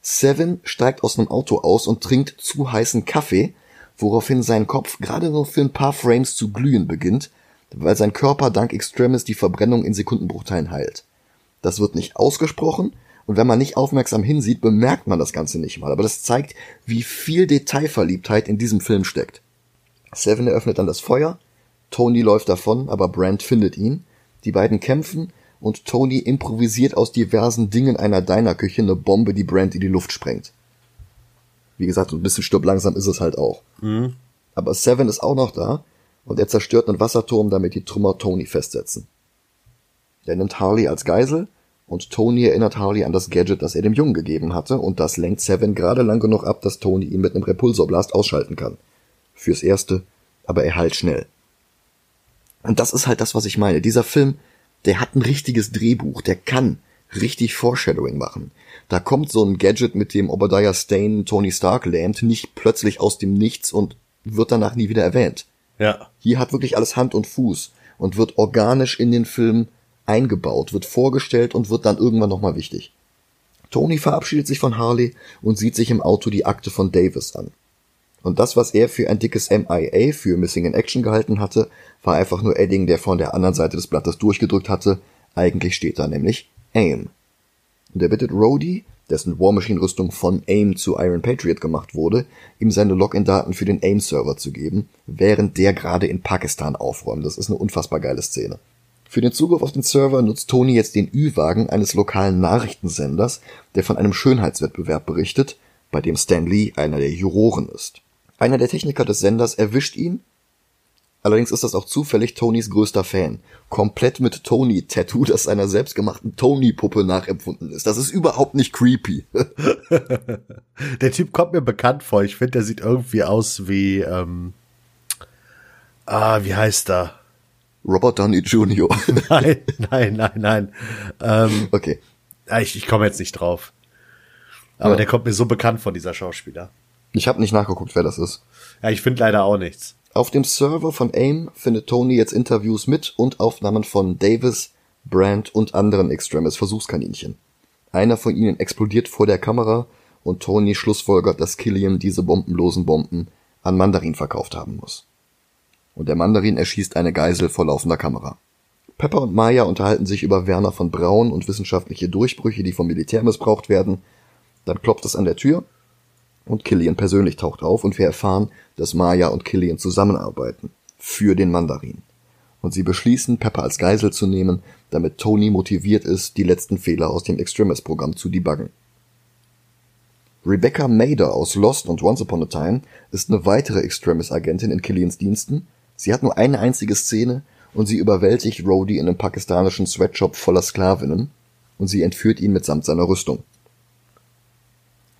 Seven steigt aus einem Auto aus und trinkt zu heißen Kaffee, woraufhin sein Kopf gerade nur für ein paar Frames zu glühen beginnt, weil sein Körper dank Extremis die Verbrennung in Sekundenbruchteilen heilt. Das wird nicht ausgesprochen, und wenn man nicht aufmerksam hinsieht, bemerkt man das Ganze nicht mal, aber das zeigt, wie viel Detailverliebtheit in diesem Film steckt. Seven eröffnet dann das Feuer, Tony läuft davon, aber Brand findet ihn, die beiden kämpfen und Tony improvisiert aus diversen Dingen einer Dinerküche eine Bombe, die Brand in die Luft sprengt. Wie gesagt, ein bisschen stirb langsam ist es halt auch. Mhm. Aber Seven ist auch noch da und er zerstört einen Wasserturm, damit die Trümmer Tony festsetzen. Er nimmt Harley als Geisel und Tony erinnert Harley an das Gadget, das er dem Jungen gegeben hatte und das lenkt Seven gerade lang genug ab, dass Tony ihn mit einem Repulsorblast ausschalten kann. Fürs Erste, aber er heilt schnell. Und das ist halt das, was ich meine. Dieser Film, der hat ein richtiges Drehbuch, der kann richtig Foreshadowing machen. Da kommt so ein Gadget, mit dem Obadiah Stane Tony Stark lähmt, nicht plötzlich aus dem Nichts und wird danach nie wieder erwähnt. Ja. Hier hat wirklich alles Hand und Fuß und wird organisch in den Film eingebaut, wird vorgestellt und wird dann irgendwann nochmal wichtig. Tony verabschiedet sich von Harley und sieht sich im Auto die Akte von Davis an. Und das, was er für ein dickes MIA für Missing in Action gehalten hatte, war einfach nur Edding, der von der anderen Seite des Blattes durchgedrückt hatte. Eigentlich steht da nämlich AIM. Und er bittet Rhodey, dessen War Machine Rüstung von AIM zu Iron Patriot gemacht wurde, ihm seine Login-Daten für den AIM-Server zu geben, während der gerade in Pakistan aufräumt. Das ist eine unfassbar geile Szene. Für den Zugriff auf den Server nutzt Tony jetzt den Ü-Wagen eines lokalen Nachrichtensenders, der von einem Schönheitswettbewerb berichtet, bei dem Stan Lee einer der Juroren ist. Einer der Techniker des Senders erwischt ihn, Allerdings ist das auch zufällig Tonys größter Fan. Komplett mit Tony-Tattoo, das einer selbstgemachten Tony-Puppe nachempfunden ist. Das ist überhaupt nicht creepy. (laughs) der Typ kommt mir bekannt vor. Ich finde, der sieht irgendwie aus wie, ähm, ah, wie heißt er? Robert Downey Jr. (laughs) nein, nein, nein, nein. Ähm, okay. Ich, ich komme jetzt nicht drauf. Aber ja. der kommt mir so bekannt vor, dieser Schauspieler. Ich habe nicht nachgeguckt, wer das ist. Ja, ich finde leider auch nichts. Auf dem Server von AIM findet Tony jetzt Interviews mit und Aufnahmen von Davis, Brandt und anderen Extremis Versuchskaninchen. Einer von ihnen explodiert vor der Kamera und Tony schlussfolgert, dass Killian diese bombenlosen Bomben an Mandarin verkauft haben muss. Und der Mandarin erschießt eine Geisel vor laufender Kamera. Pepper und Maya unterhalten sich über Werner von Braun und wissenschaftliche Durchbrüche, die vom Militär missbraucht werden. Dann klopft es an der Tür und Killian persönlich taucht auf und wir erfahren, dass Maya und Killian zusammenarbeiten. Für den Mandarin. Und sie beschließen, Pepper als Geisel zu nehmen, damit Tony motiviert ist, die letzten Fehler aus dem Extremis-Programm zu debuggen. Rebecca Mader aus Lost und Once Upon a Time ist eine weitere Extremis-Agentin in Killians Diensten. Sie hat nur eine einzige Szene und sie überwältigt Rhodey in einem pakistanischen Sweatshop voller Sklavinnen und sie entführt ihn mitsamt seiner Rüstung.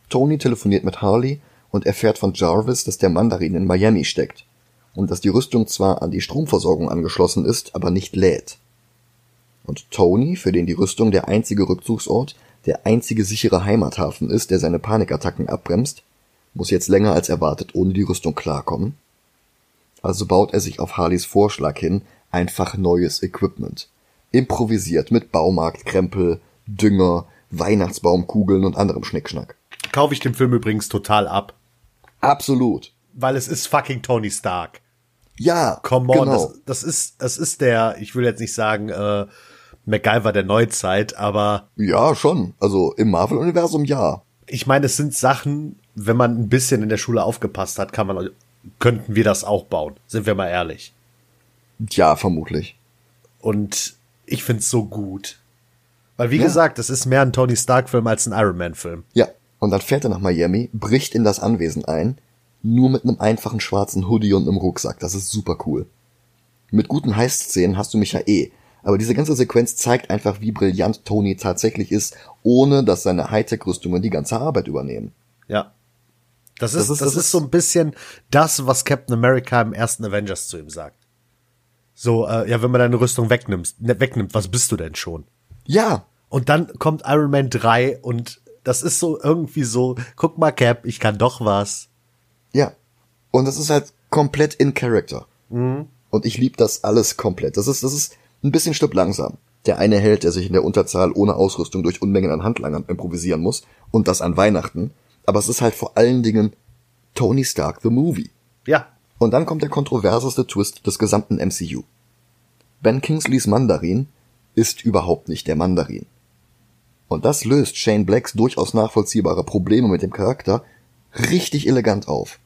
Tony telefoniert mit Harley und erfährt von Jarvis, dass der Mandarin in Miami steckt und dass die Rüstung zwar an die Stromversorgung angeschlossen ist, aber nicht lädt. Und Tony, für den die Rüstung der einzige Rückzugsort, der einzige sichere Heimathafen ist, der seine Panikattacken abbremst, muss jetzt länger als erwartet ohne die Rüstung klarkommen. Also baut er sich auf Harleys Vorschlag hin einfach neues Equipment. Improvisiert mit Baumarktkrempel, Dünger, Weihnachtsbaumkugeln und anderem Schnickschnack kaufe ich den Film übrigens total ab. Absolut. Weil es ist fucking Tony Stark. Ja, Come on, genau. das, das ist, das ist der, ich will jetzt nicht sagen, äh, MacGyver der Neuzeit, aber. Ja, schon. Also im Marvel-Universum ja. Ich meine, es sind Sachen, wenn man ein bisschen in der Schule aufgepasst hat, kann man, könnten wir das auch bauen. Sind wir mal ehrlich. Ja, vermutlich. Und ich find's so gut. Weil, wie ja. gesagt, es ist mehr ein Tony Stark-Film als ein Iron Man-Film. Ja, und dann fährt er nach Miami, bricht in das Anwesen ein, nur mit einem einfachen schwarzen Hoodie und einem Rucksack. Das ist super cool. Mit guten Heist-Szenen hast du mich ja eh. Aber diese ganze Sequenz zeigt einfach, wie brillant Tony tatsächlich ist, ohne dass seine Hightech-Rüstungen die ganze Arbeit übernehmen. Ja. Das ist, das ist, das, das ist so ein bisschen das, was Captain America im ersten Avengers zu ihm sagt. So, äh, ja, wenn man deine Rüstung wegnimmt, ne, wegnimmt, was bist du denn schon? Ja. Und dann kommt Iron Man 3 und das ist so irgendwie so, guck mal, Cap, ich kann doch was. Ja. Und das ist halt komplett in Character. Mhm. Und ich liebe das alles komplett. Das ist, das ist ein bisschen Stück langsam. Der eine Held, der sich in der Unterzahl ohne Ausrüstung durch Unmengen an Handlangern improvisieren muss. Und das an Weihnachten. Aber es ist halt vor allen Dingen Tony Stark the Movie. Ja. Und dann kommt der kontroverseste Twist des gesamten MCU. Ben Kingsleys Mandarin ist überhaupt nicht der Mandarin. Und das löst Shane Blacks durchaus nachvollziehbare Probleme mit dem Charakter richtig elegant auf.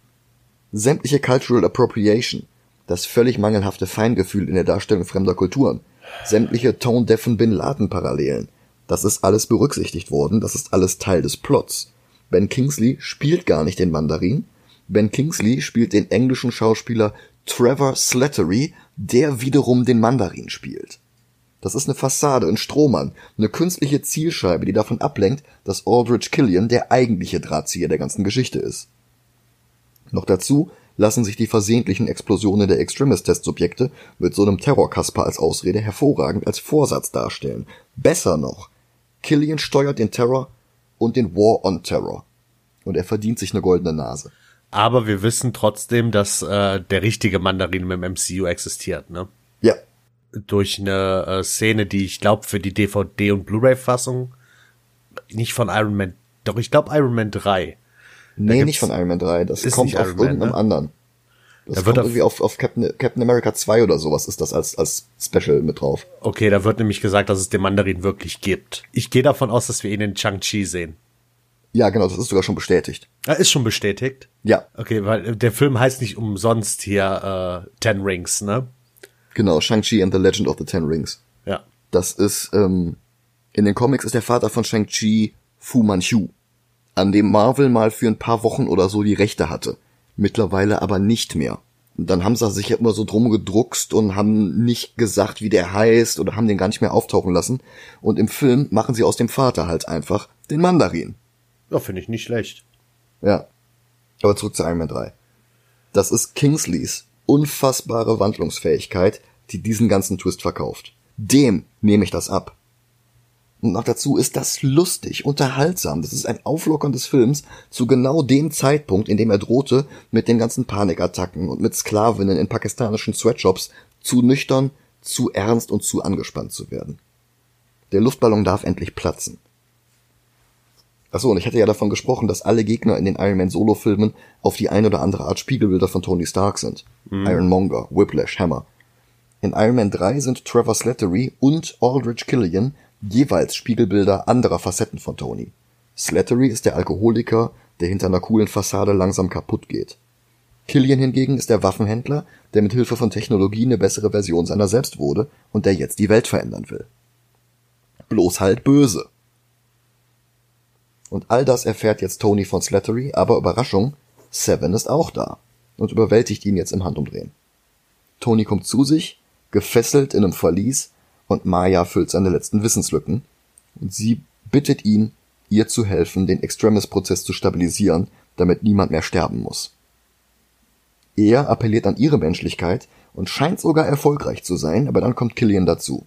Sämtliche Cultural Appropriation, das völlig mangelhafte Feingefühl in der Darstellung fremder Kulturen, sämtliche Tone-Deafen Bin Laden-Parallelen, das ist alles berücksichtigt worden, das ist alles Teil des Plots. Ben Kingsley spielt gar nicht den Mandarin, Ben Kingsley spielt den englischen Schauspieler Trevor Slattery, der wiederum den Mandarin spielt. Das ist eine Fassade, ein Strohmann, eine künstliche Zielscheibe, die davon ablenkt, dass Aldrich Killian der eigentliche Drahtzieher der ganzen Geschichte ist. Noch dazu lassen sich die versehentlichen Explosionen der Extremist-Testsubjekte mit so einem Terrorkasper als Ausrede hervorragend als Vorsatz darstellen. Besser noch, Killian steuert den Terror und den War on Terror. Und er verdient sich eine goldene Nase. Aber wir wissen trotzdem, dass äh, der richtige Mandarin im MCU existiert, ne? Ja, durch eine äh, Szene, die ich glaube für die DVD und Blu-ray-Fassung nicht von Iron Man, doch ich glaube Iron Man 3. Nee, nicht von Iron Man 3, das kommt auf Man, irgendeinem ne? anderen. Das da wird irgendwie auf, auf Captain, Captain America 2 oder sowas ist das als, als Special mit drauf. Okay, da wird nämlich gesagt, dass es den Mandarin wirklich gibt. Ich gehe davon aus, dass wir ihn in Chang-Chi sehen. Ja, genau, das ist sogar schon bestätigt. Er ist schon bestätigt? Ja. Okay, weil der Film heißt nicht umsonst hier äh, Ten Rings, ne? Genau, Shang-Chi and the Legend of the Ten Rings. Ja. Das ist, ähm, in den Comics ist der Vater von Shang-Chi Fu Manchu, an dem Marvel mal für ein paar Wochen oder so die Rechte hatte. Mittlerweile aber nicht mehr. dann haben sie sich ja immer so drum gedruckst und haben nicht gesagt, wie der heißt oder haben den gar nicht mehr auftauchen lassen. Und im Film machen sie aus dem Vater halt einfach den Mandarin. Ja, finde ich nicht schlecht. Ja. Aber zurück zu Iron Man 3. Das ist Kingsleys unfassbare Wandlungsfähigkeit, die diesen ganzen Twist verkauft. Dem nehme ich das ab. Und noch dazu ist das lustig, unterhaltsam. Das ist ein Auflockern des Films zu genau dem Zeitpunkt, in dem er drohte, mit den ganzen Panikattacken und mit Sklavinnen in pakistanischen Sweatshops zu nüchtern, zu ernst und zu angespannt zu werden. Der Luftballon darf endlich platzen. Achso, und ich hatte ja davon gesprochen, dass alle Gegner in den Iron Man Solo-Filmen auf die eine oder andere Art Spiegelbilder von Tony Stark sind. Mhm. Ironmonger, Whiplash, Hammer. In Iron Man 3 sind Trevor Slattery und Aldrich Killian jeweils Spiegelbilder anderer Facetten von Tony. Slattery ist der Alkoholiker, der hinter einer coolen Fassade langsam kaputt geht. Killian hingegen ist der Waffenhändler, der mit Hilfe von Technologie eine bessere Version seiner selbst wurde und der jetzt die Welt verändern will. Bloß halt böse. Und all das erfährt jetzt Tony von Slattery, aber Überraschung, Seven ist auch da und überwältigt ihn jetzt im Handumdrehen. Tony kommt zu sich, gefesselt in einem Verlies, und Maya füllt seine letzten Wissenslücken, und sie bittet ihn, ihr zu helfen, den Extremis-Prozess zu stabilisieren, damit niemand mehr sterben muss. Er appelliert an ihre Menschlichkeit und scheint sogar erfolgreich zu sein, aber dann kommt Killian dazu.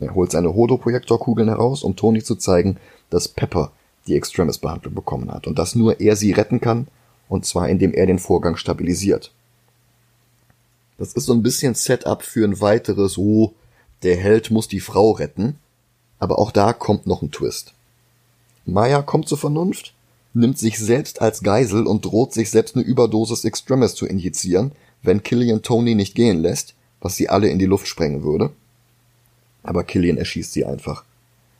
Er holt seine Hodo-Projektorkugeln heraus, um Tony zu zeigen, dass Pepper die Extremis-Behandlung bekommen hat und dass nur er sie retten kann, und zwar indem er den Vorgang stabilisiert. Das ist so ein bisschen Setup für ein weiteres, oh, der Held muss die Frau retten, aber auch da kommt noch ein Twist. Maya kommt zur Vernunft, nimmt sich selbst als Geisel und droht sich selbst eine Überdosis Extremis zu injizieren, wenn Killian Tony nicht gehen lässt, was sie alle in die Luft sprengen würde. Aber Killian erschießt sie einfach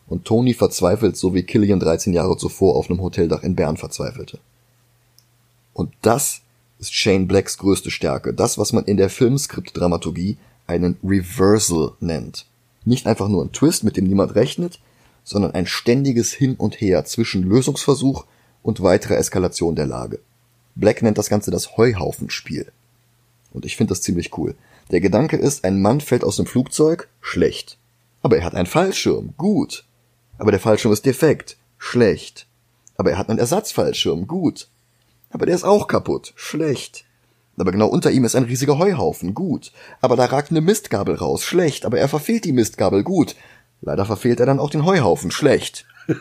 und Tony verzweifelt, so wie Killian 13 Jahre zuvor auf einem Hoteldach in Bern verzweifelte. Und das ist Shane Blacks größte Stärke, das, was man in der Filmskript-Dramaturgie einen Reversal nennt. Nicht einfach nur ein Twist, mit dem niemand rechnet, sondern ein ständiges Hin und Her zwischen Lösungsversuch und weiterer Eskalation der Lage. Black nennt das Ganze das Heuhaufenspiel. Und ich finde das ziemlich cool. Der Gedanke ist, ein Mann fällt aus dem Flugzeug, schlecht. Aber er hat einen Fallschirm, gut. Aber der Fallschirm ist defekt. Schlecht. Aber er hat einen Ersatzfallschirm. Gut. Aber der ist auch kaputt. Schlecht. Aber genau unter ihm ist ein riesiger Heuhaufen. Gut. Aber da ragt eine Mistgabel raus. Schlecht. Aber er verfehlt die Mistgabel. Gut. Leider verfehlt er dann auch den Heuhaufen. Schlecht. (laughs)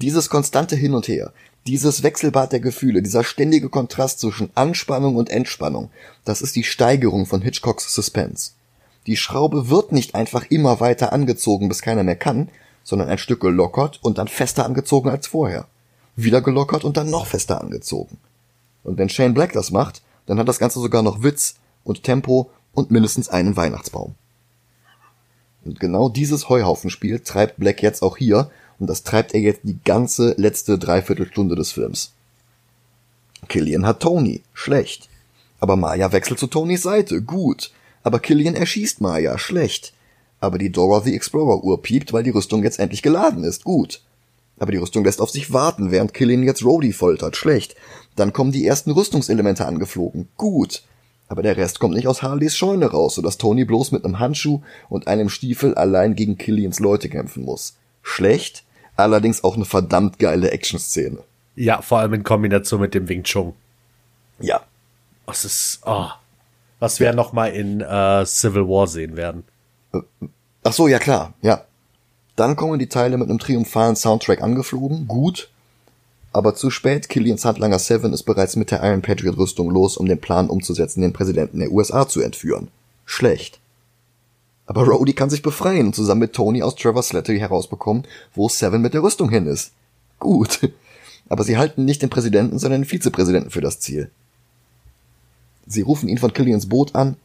Dieses konstante Hin und Her, dieses Wechselbad der Gefühle, dieser ständige Kontrast zwischen Anspannung und Entspannung, das ist die Steigerung von Hitchcocks Suspense. Die Schraube wird nicht einfach immer weiter angezogen, bis keiner mehr kann, sondern ein Stück gelockert und dann fester angezogen als vorher. Wieder gelockert und dann noch fester angezogen. Und wenn Shane Black das macht, dann hat das Ganze sogar noch Witz und Tempo und mindestens einen Weihnachtsbaum. Und genau dieses Heuhaufenspiel treibt Black jetzt auch hier, und das treibt er jetzt die ganze letzte Dreiviertelstunde des Films. Killian hat Tony, schlecht. Aber Maya wechselt zu Tonys Seite, gut. Aber Killian erschießt Maya, schlecht. Aber die Dora the Explorer Uhr piept, weil die Rüstung jetzt endlich geladen ist, gut. Aber die Rüstung lässt auf sich warten, während Killian jetzt Rhodey foltert, schlecht. Dann kommen die ersten Rüstungselemente angeflogen, gut. Aber der Rest kommt nicht aus Harleys Scheune raus, sodass Tony bloß mit einem Handschuh und einem Stiefel allein gegen Killians Leute kämpfen muss. Schlecht, allerdings auch eine verdammt geile Action-Szene. Ja, vor allem in Kombination mit dem Wing Chun. Ja. Das ist, oh, was wir ja. noch mal in äh, Civil War sehen werden. Äh, ach so, ja klar, ja. Dann kommen die Teile mit einem triumphalen Soundtrack angeflogen, gut. Aber zu spät, Killians Handlanger Seven ist bereits mit der Iron Patriot Rüstung los, um den Plan umzusetzen, den Präsidenten der USA zu entführen. Schlecht. Aber Rhodey kann sich befreien und zusammen mit Tony aus Trevor Slattery herausbekommen, wo Seven mit der Rüstung hin ist. Gut. (laughs) Aber sie halten nicht den Präsidenten, sondern den Vizepräsidenten für das Ziel. Sie rufen ihn von Killians Boot an,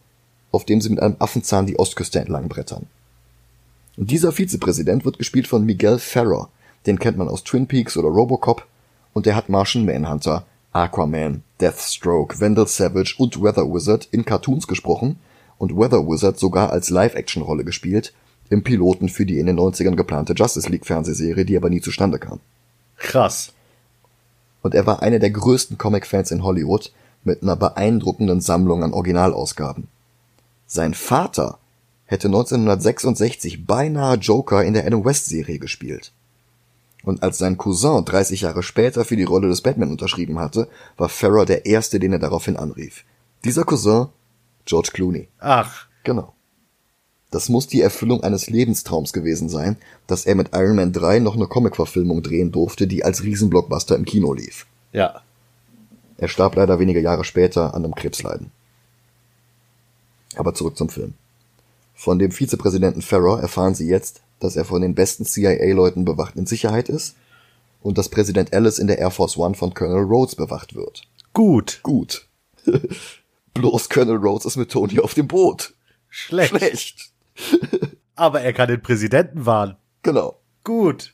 auf dem sie mit einem Affenzahn die Ostküste entlang brettern. Und dieser Vizepräsident wird gespielt von Miguel Ferrer, den kennt man aus Twin Peaks oder Robocop, und der hat Martian Manhunter, Aquaman, Deathstroke, Vandal Savage und Weather Wizard in Cartoons gesprochen und Weather Wizard sogar als Live-Action-Rolle gespielt, im Piloten für die in den 90ern geplante Justice League Fernsehserie, die aber nie zustande kam. Krass. Und er war einer der größten Comic-Fans in Hollywood mit einer beeindruckenden Sammlung an Originalausgaben. Sein Vater hätte 1966 beinahe Joker in der Adam West Serie gespielt. Und als sein Cousin 30 Jahre später für die Rolle des Batman unterschrieben hatte, war Farrer der erste, den er daraufhin anrief. Dieser Cousin, George Clooney. Ach. Genau. Das muss die Erfüllung eines Lebenstraums gewesen sein, dass er mit Iron Man 3 noch eine Comic-Verfilmung drehen durfte, die als Riesenblockbuster im Kino lief. Ja. Er starb leider wenige Jahre später an einem Krebsleiden. Aber zurück zum Film. Von dem Vizepräsidenten Farrer erfahren sie jetzt, dass er von den besten CIA-Leuten bewacht in Sicherheit ist und dass Präsident Ellis in der Air Force One von Colonel Rhodes bewacht wird. Gut. Gut. (laughs) Bloß Colonel Rhodes ist mit Tony auf dem Boot. Schlecht. Schlecht. Aber er kann den Präsidenten warnen. Genau. Gut.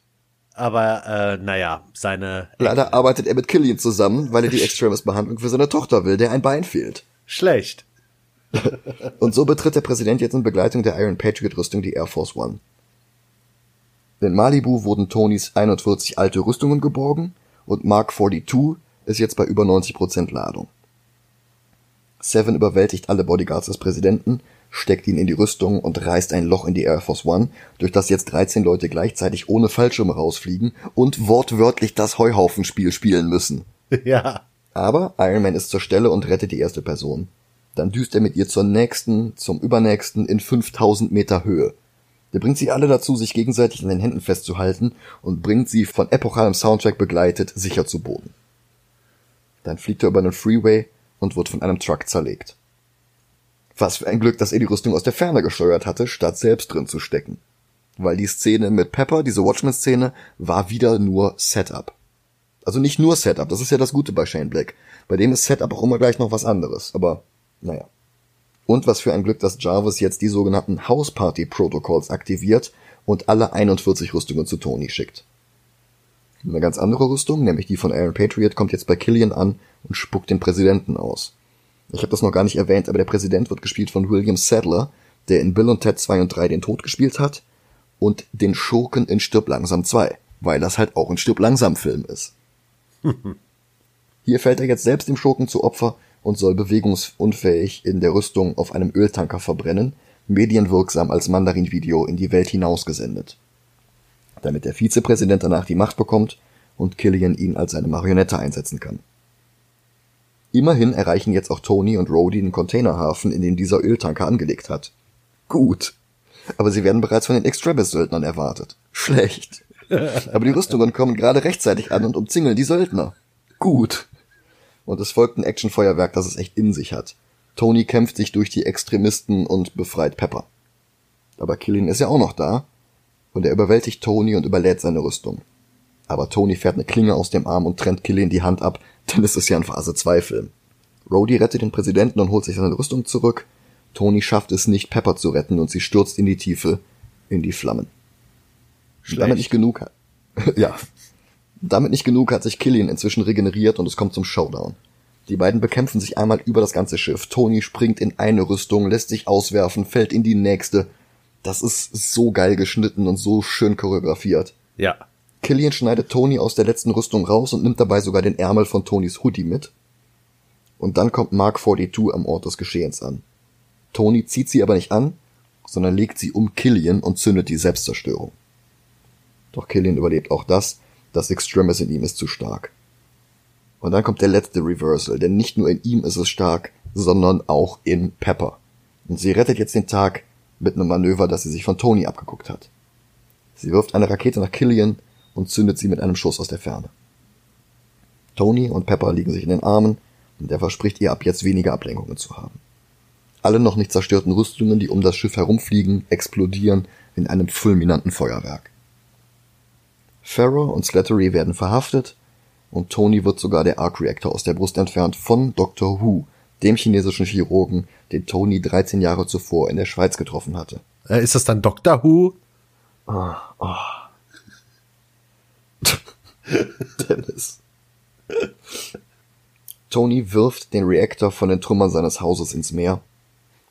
Aber, äh, naja, seine... Leider arbeitet er mit Killian zusammen, weil er die Extremis-Behandlung für seine Tochter will, der ein Bein fehlt. Schlecht. Und so betritt der Präsident jetzt in Begleitung der Iron Patriot-Rüstung die Air Force One. In Malibu wurden Tonys 41 alte Rüstungen geborgen und Mark 42 ist jetzt bei über 90% Ladung. Seven überwältigt alle Bodyguards des Präsidenten, steckt ihn in die Rüstung und reißt ein Loch in die Air Force One, durch das jetzt 13 Leute gleichzeitig ohne Fallschirme rausfliegen und wortwörtlich das Heuhaufenspiel spielen müssen. (laughs) Ja. Aber Iron Man ist zur Stelle und rettet die erste Person. Dann düst er mit ihr zur nächsten, zum übernächsten in 5000 Meter Höhe. Der bringt sie alle dazu, sich gegenseitig in den Händen festzuhalten und bringt sie von epochalem Soundtrack begleitet sicher zu Boden. Dann fliegt er über einen Freeway und wird von einem Truck zerlegt. Was für ein Glück, dass er die Rüstung aus der Ferne gesteuert hatte, statt selbst drin zu stecken. Weil die Szene mit Pepper, diese Watchmen-Szene, war wieder nur Setup. Also nicht nur Setup, das ist ja das Gute bei Shane Black. Bei dem ist Setup auch immer gleich noch was anderes, aber naja. Und was für ein Glück, dass Jarvis jetzt die sogenannten House Party Protocols aktiviert und alle 41 Rüstungen zu Tony schickt. Eine ganz andere Rüstung, nämlich die von Aaron Patriot, kommt jetzt bei Killian an und spuckt den Präsidenten aus. Ich habe das noch gar nicht erwähnt, aber der Präsident wird gespielt von William Sadler, der in Bill und Ted 2 und 3 den Tod gespielt hat und den Schurken in Stirb langsam 2, weil das halt auch ein Stirb langsam Film ist. (laughs) Hier fällt er jetzt selbst dem Schurken zu Opfer und soll bewegungsunfähig in der Rüstung auf einem Öltanker verbrennen, medienwirksam als Mandarin-Video in die Welt hinausgesendet. Damit der Vizepräsident danach die Macht bekommt und Killian ihn als seine Marionette einsetzen kann. Immerhin erreichen jetzt auch Tony und Rhodey den Containerhafen, in den dieser Öltanker angelegt hat. Gut. Aber sie werden bereits von den Extremis-Söldnern erwartet. Schlecht. Aber die Rüstungen kommen gerade rechtzeitig an und umzingeln die Söldner. Gut. Und es folgt ein Actionfeuerwerk, das es echt in sich hat. Tony kämpft sich durch die Extremisten und befreit Pepper. Aber Killian ist ja auch noch da. Und er überwältigt Tony und überlädt seine Rüstung. Aber Tony fährt eine Klinge aus dem Arm und trennt Killian die Hand ab, denn es ist ja ein Phase 2 Film. Rhodey rettet den Präsidenten und holt sich seine Rüstung zurück. Tony schafft es nicht, Pepper zu retten und sie stürzt in die Tiefe, in die Flammen. Schlecht. Damit nicht genug hat. (laughs) ja. Damit nicht genug hat sich Killian inzwischen regeneriert und es kommt zum Showdown. Die beiden bekämpfen sich einmal über das ganze Schiff. Tony springt in eine Rüstung, lässt sich auswerfen, fällt in die nächste. Das ist so geil geschnitten und so schön choreografiert. Ja. Killian schneidet Tony aus der letzten Rüstung raus und nimmt dabei sogar den Ärmel von Tonys Hoodie mit. Und dann kommt Mark 42 am Ort des Geschehens an. Tony zieht sie aber nicht an, sondern legt sie um Killian und zündet die Selbstzerstörung. Doch Killian überlebt auch das, das Extremis in ihm ist zu stark. Und dann kommt der letzte Reversal, denn nicht nur in ihm ist es stark, sondern auch in Pepper. Und sie rettet jetzt den Tag mit einem Manöver, das sie sich von Tony abgeguckt hat. Sie wirft eine Rakete nach Killian und zündet sie mit einem Schuss aus der Ferne. Tony und Pepper liegen sich in den Armen und er verspricht ihr ab jetzt weniger Ablenkungen zu haben. Alle noch nicht zerstörten Rüstungen, die um das Schiff herumfliegen, explodieren in einem fulminanten Feuerwerk. Farrow und Slattery werden verhaftet und Tony wird sogar der Arc Reactor aus der Brust entfernt von Dr. Hu, dem chinesischen Chirurgen, den Tony 13 Jahre zuvor in der Schweiz getroffen hatte. Äh, ist das dann Doctor Who? Ah, oh. (laughs) Dennis. Tony wirft den Reaktor von den Trümmern seines Hauses ins Meer,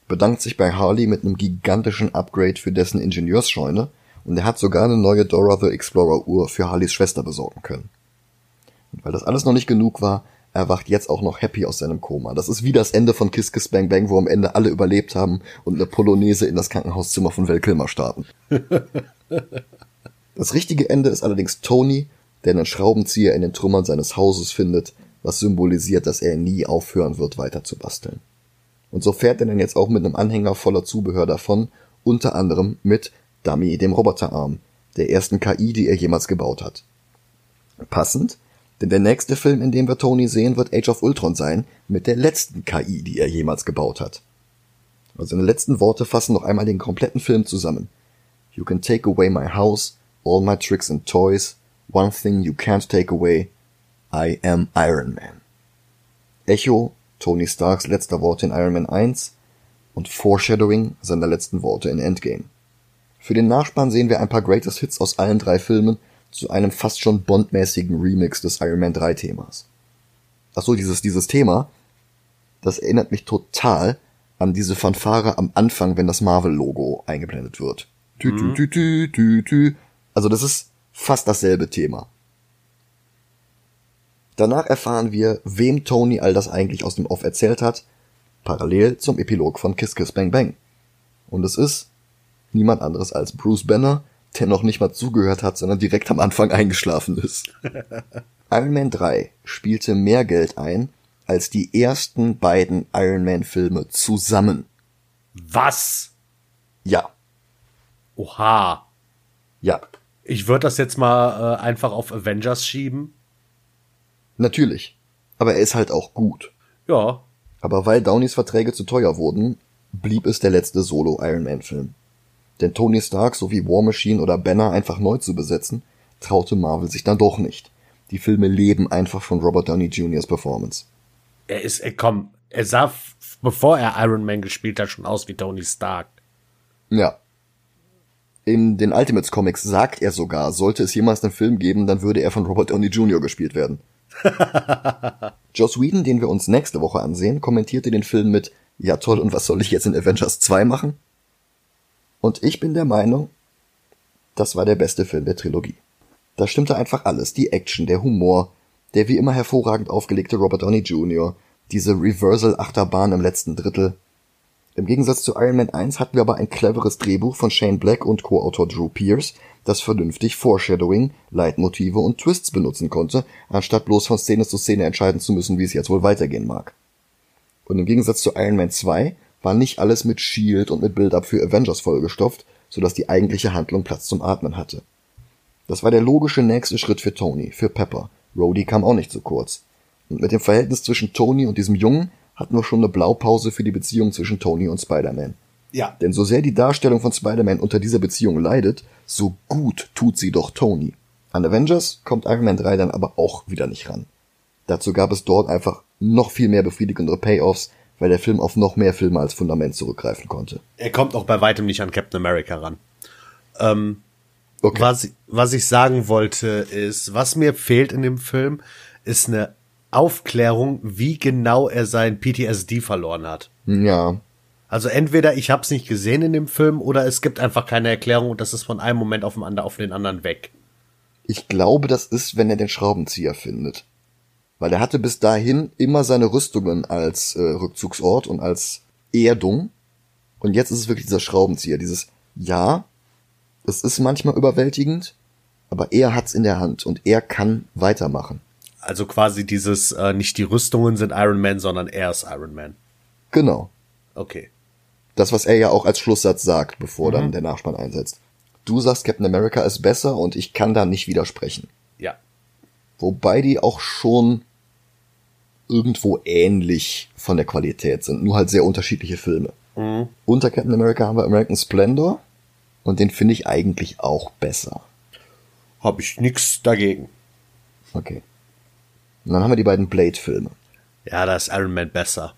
bedankt sich bei Harley mit einem gigantischen Upgrade für dessen Ingenieursscheune und er hat sogar eine neue Dora the Explorer Uhr für Harleys Schwester besorgen können. Und weil das alles noch nicht genug war, erwacht jetzt auch noch happy aus seinem Koma. Das ist wie das Ende von Kiss Kiss Bang Bang, wo am Ende alle überlebt haben und eine Polonaise in das Krankenhauszimmer von Val Kilmer starten. (laughs) das richtige Ende ist allerdings Tony, der einen Schraubenzieher in den Trümmern seines Hauses findet, was symbolisiert, dass er nie aufhören wird, weiter zu basteln. Und so fährt er dann jetzt auch mit einem Anhänger voller Zubehör davon, unter anderem mit Dummy, dem Roboterarm, der ersten KI, die er jemals gebaut hat. Passend, denn der nächste Film, in dem wir Tony sehen, wird Age of Ultron sein, mit der letzten KI, die er jemals gebaut hat. Also seine letzten Worte fassen noch einmal den kompletten Film zusammen. You can take away my house, all my tricks and toys, one thing you can't take away, I am Iron Man. Echo, Tony Starks letzter Worte in Iron Man 1 und Foreshadowing seiner letzten Worte in Endgame. Für den Nachspann sehen wir ein paar Greatest Hits aus allen drei Filmen zu einem fast schon Bond-mäßigen Remix des Iron Man 3 Themas. Ach so, dieses, dieses Thema, das erinnert mich total an diese Fanfare am Anfang, wenn das Marvel-Logo eingeblendet wird. Tü, tü, tü, tü, tü, tü. Also das ist fast dasselbe Thema. Danach erfahren wir, wem Tony all das eigentlich aus dem Off erzählt hat, parallel zum Epilog von Kiss Kiss Bang Bang. Und es ist niemand anderes als Bruce Banner, der noch nicht mal zugehört hat, sondern direkt am Anfang eingeschlafen ist. (laughs) Iron Man 3 spielte mehr Geld ein als die ersten beiden Iron Man Filme zusammen. Was? Ja. Oha. Ja. Ich würde das jetzt mal äh, einfach auf Avengers schieben. Natürlich. Aber er ist halt auch gut. Ja. Aber weil Downeys Verträge zu teuer wurden, blieb es der letzte Solo-Iron Man-Film. Denn Tony Stark sowie War Machine oder Banner einfach neu zu besetzen, traute Marvel sich dann doch nicht. Die Filme leben einfach von Robert Downey Jr.'s Performance. Er ist, er, komm, er sah, bevor er Iron Man gespielt hat, schon aus wie Tony Stark. Ja. In den Ultimates Comics sagt er sogar, sollte es jemals einen Film geben, dann würde er von Robert Downey Jr. gespielt werden. (laughs) Joss Whedon, den wir uns nächste Woche ansehen, kommentierte den Film mit, ja toll, und was soll ich jetzt in Avengers 2 machen? Und ich bin der Meinung, das war der beste Film der Trilogie. Da stimmte einfach alles, die Action, der Humor, der wie immer hervorragend aufgelegte Robert Downey Jr., diese Reversal-Achterbahn im letzten Drittel. Im Gegensatz zu Iron Man 1 hatten wir aber ein cleveres Drehbuch von Shane Black und Co-Autor Drew Pierce, das vernünftig Foreshadowing, Leitmotive und Twists benutzen konnte, anstatt bloß von Szene zu Szene entscheiden zu müssen, wie es jetzt wohl weitergehen mag. Und im Gegensatz zu Iron Man 2 war nicht alles mit Shield und mit Build-up für Avengers vollgestopft, sodass die eigentliche Handlung Platz zum Atmen hatte. Das war der logische nächste Schritt für Tony, für Pepper. Rhodey kam auch nicht zu kurz. Und mit dem Verhältnis zwischen Tony und diesem Jungen hatten wir schon eine Blaupause für die Beziehung zwischen Tony und Spider-Man. Ja. Denn so sehr die Darstellung von Spider-Man unter dieser Beziehung leidet, so gut tut sie doch Tony. An Avengers kommt Iron Man 3 dann aber auch wieder nicht ran. Dazu gab es dort einfach noch viel mehr befriedigendere Payoffs, weil der Film auf noch mehr Filme als Fundament zurückgreifen konnte. Er kommt auch bei weitem nicht an Captain America ran. Ähm, okay. was, was ich sagen wollte ist, was mir fehlt in dem Film, ist eine Aufklärung, wie genau er sein PTSD verloren hat. Ja. Also entweder ich habe es nicht gesehen in dem Film oder es gibt einfach keine Erklärung und das ist von einem Moment auf den anderen, auf den anderen weg. Ich glaube, das ist, wenn er den Schraubenzieher findet. Weil er hatte bis dahin immer seine Rüstungen als äh, Rückzugsort und als Erdung. Und jetzt ist es wirklich dieser Schraubenzieher, dieses Ja, es ist manchmal überwältigend, aber er hat's in der Hand und er kann weitermachen. Also quasi dieses, äh, nicht die Rüstungen sind Iron Man, sondern er ist Iron Man. Genau. Okay. Das, was er ja auch als Schlusssatz sagt, bevor mhm. dann der Nachspann einsetzt. Du sagst, Captain America ist besser und ich kann da nicht widersprechen. Ja. Wobei die auch schon irgendwo ähnlich von der Qualität sind, nur halt sehr unterschiedliche Filme. Mhm. Unter Captain America haben wir American Splendor und den finde ich eigentlich auch besser. Hab ich nix dagegen. Okay. Und dann haben wir die beiden Blade-Filme. Ja, da ist Iron Man besser.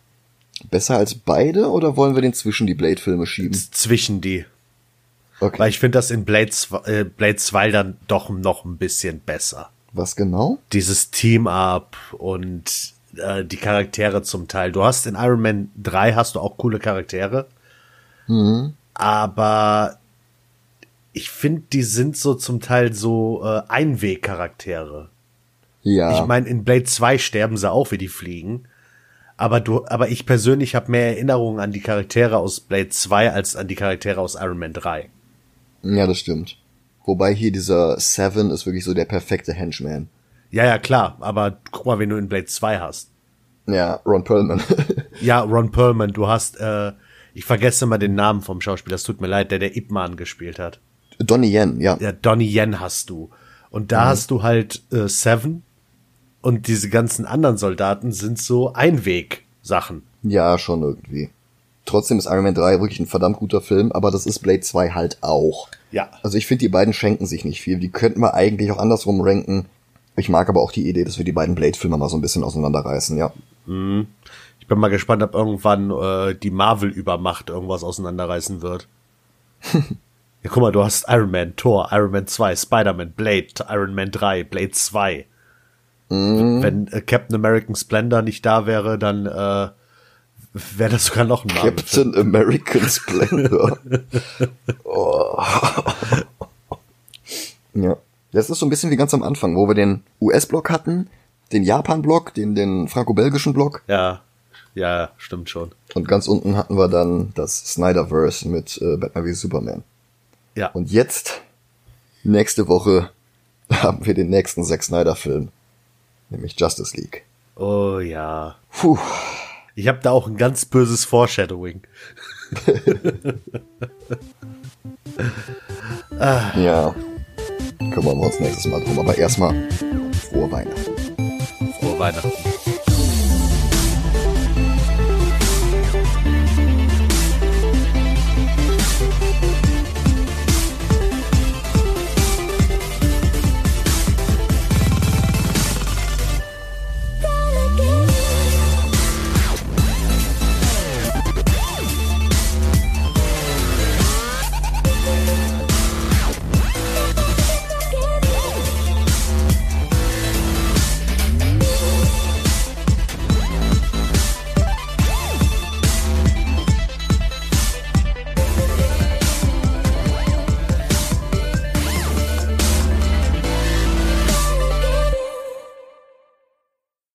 Besser als beide oder wollen wir den zwischen die Blade-Filme schieben? Zwischen die. Okay. Weil ich finde das in Blade, äh, Blade 2 dann doch noch ein bisschen besser. Was genau? Dieses Team-Up und äh, die Charaktere zum Teil. Du hast in Iron Man 3 hast du auch coole Charaktere. Mhm. Aber ich finde, die sind so zum Teil so äh, Einwegcharaktere. Ja. Ich meine, in Blade 2 sterben sie auch wie die Fliegen. Aber du, aber ich persönlich habe mehr Erinnerungen an die Charaktere aus Blade 2 als an die Charaktere aus Iron Man 3. Ja, das stimmt. Wobei hier dieser Seven ist wirklich so der perfekte Henchman. Ja, ja, klar, aber guck mal, wen du in Blade 2 hast. Ja, Ron Perlman. (laughs) Ja, Ron Perlman, du hast, äh, ich vergesse immer den Namen vom Schauspieler, es tut mir leid, der der Ip Man gespielt hat. Donnie Yen, ja. Ja, Donnie Yen hast du. Und da hast du halt äh, Seven und diese ganzen anderen Soldaten sind so Einweg-Sachen. Ja, schon irgendwie. Trotzdem ist Iron Man 3 wirklich ein verdammt guter Film, aber das ist Blade 2 halt auch. Ja. Also ich finde, die beiden schenken sich nicht viel. Die könnten wir eigentlich auch andersrum ranken. Ich mag aber auch die Idee, dass wir die beiden Blade-Filme mal so ein bisschen auseinanderreißen, ja. Ich bin mal gespannt, ob irgendwann äh, die Marvel-Übermacht irgendwas auseinanderreißen wird. (laughs) ja, guck mal, du hast Iron Man, Thor, Iron Man 2, Spider-Man, Blade, Iron Man 3, Blade 2. Wenn äh, Captain American Splendor nicht da wäre, dann äh, wäre das sogar noch ein Marvel. Captain American Splendor. (laughs) oh. Ja. Das ist so ein bisschen wie ganz am Anfang, wo wir den US-Block hatten, den Japan-Block, den, den franco-belgischen Block Ja, ja, stimmt schon. und ganz unten hatten wir dann das Snyderverse mit äh, Batman wie Superman. Ja, Und jetzt, nächste Woche, (laughs) haben wir den nächsten Zack Snyder-Film, nämlich Justice League. oh ja. Puh. Ich habe da auch ein ganz böses Foreshadowing. (laughs) Ja. Kümmern wir uns nächstes Mal drum. Aber erstmal frohe Weihnachten. Frohe Weihnachten.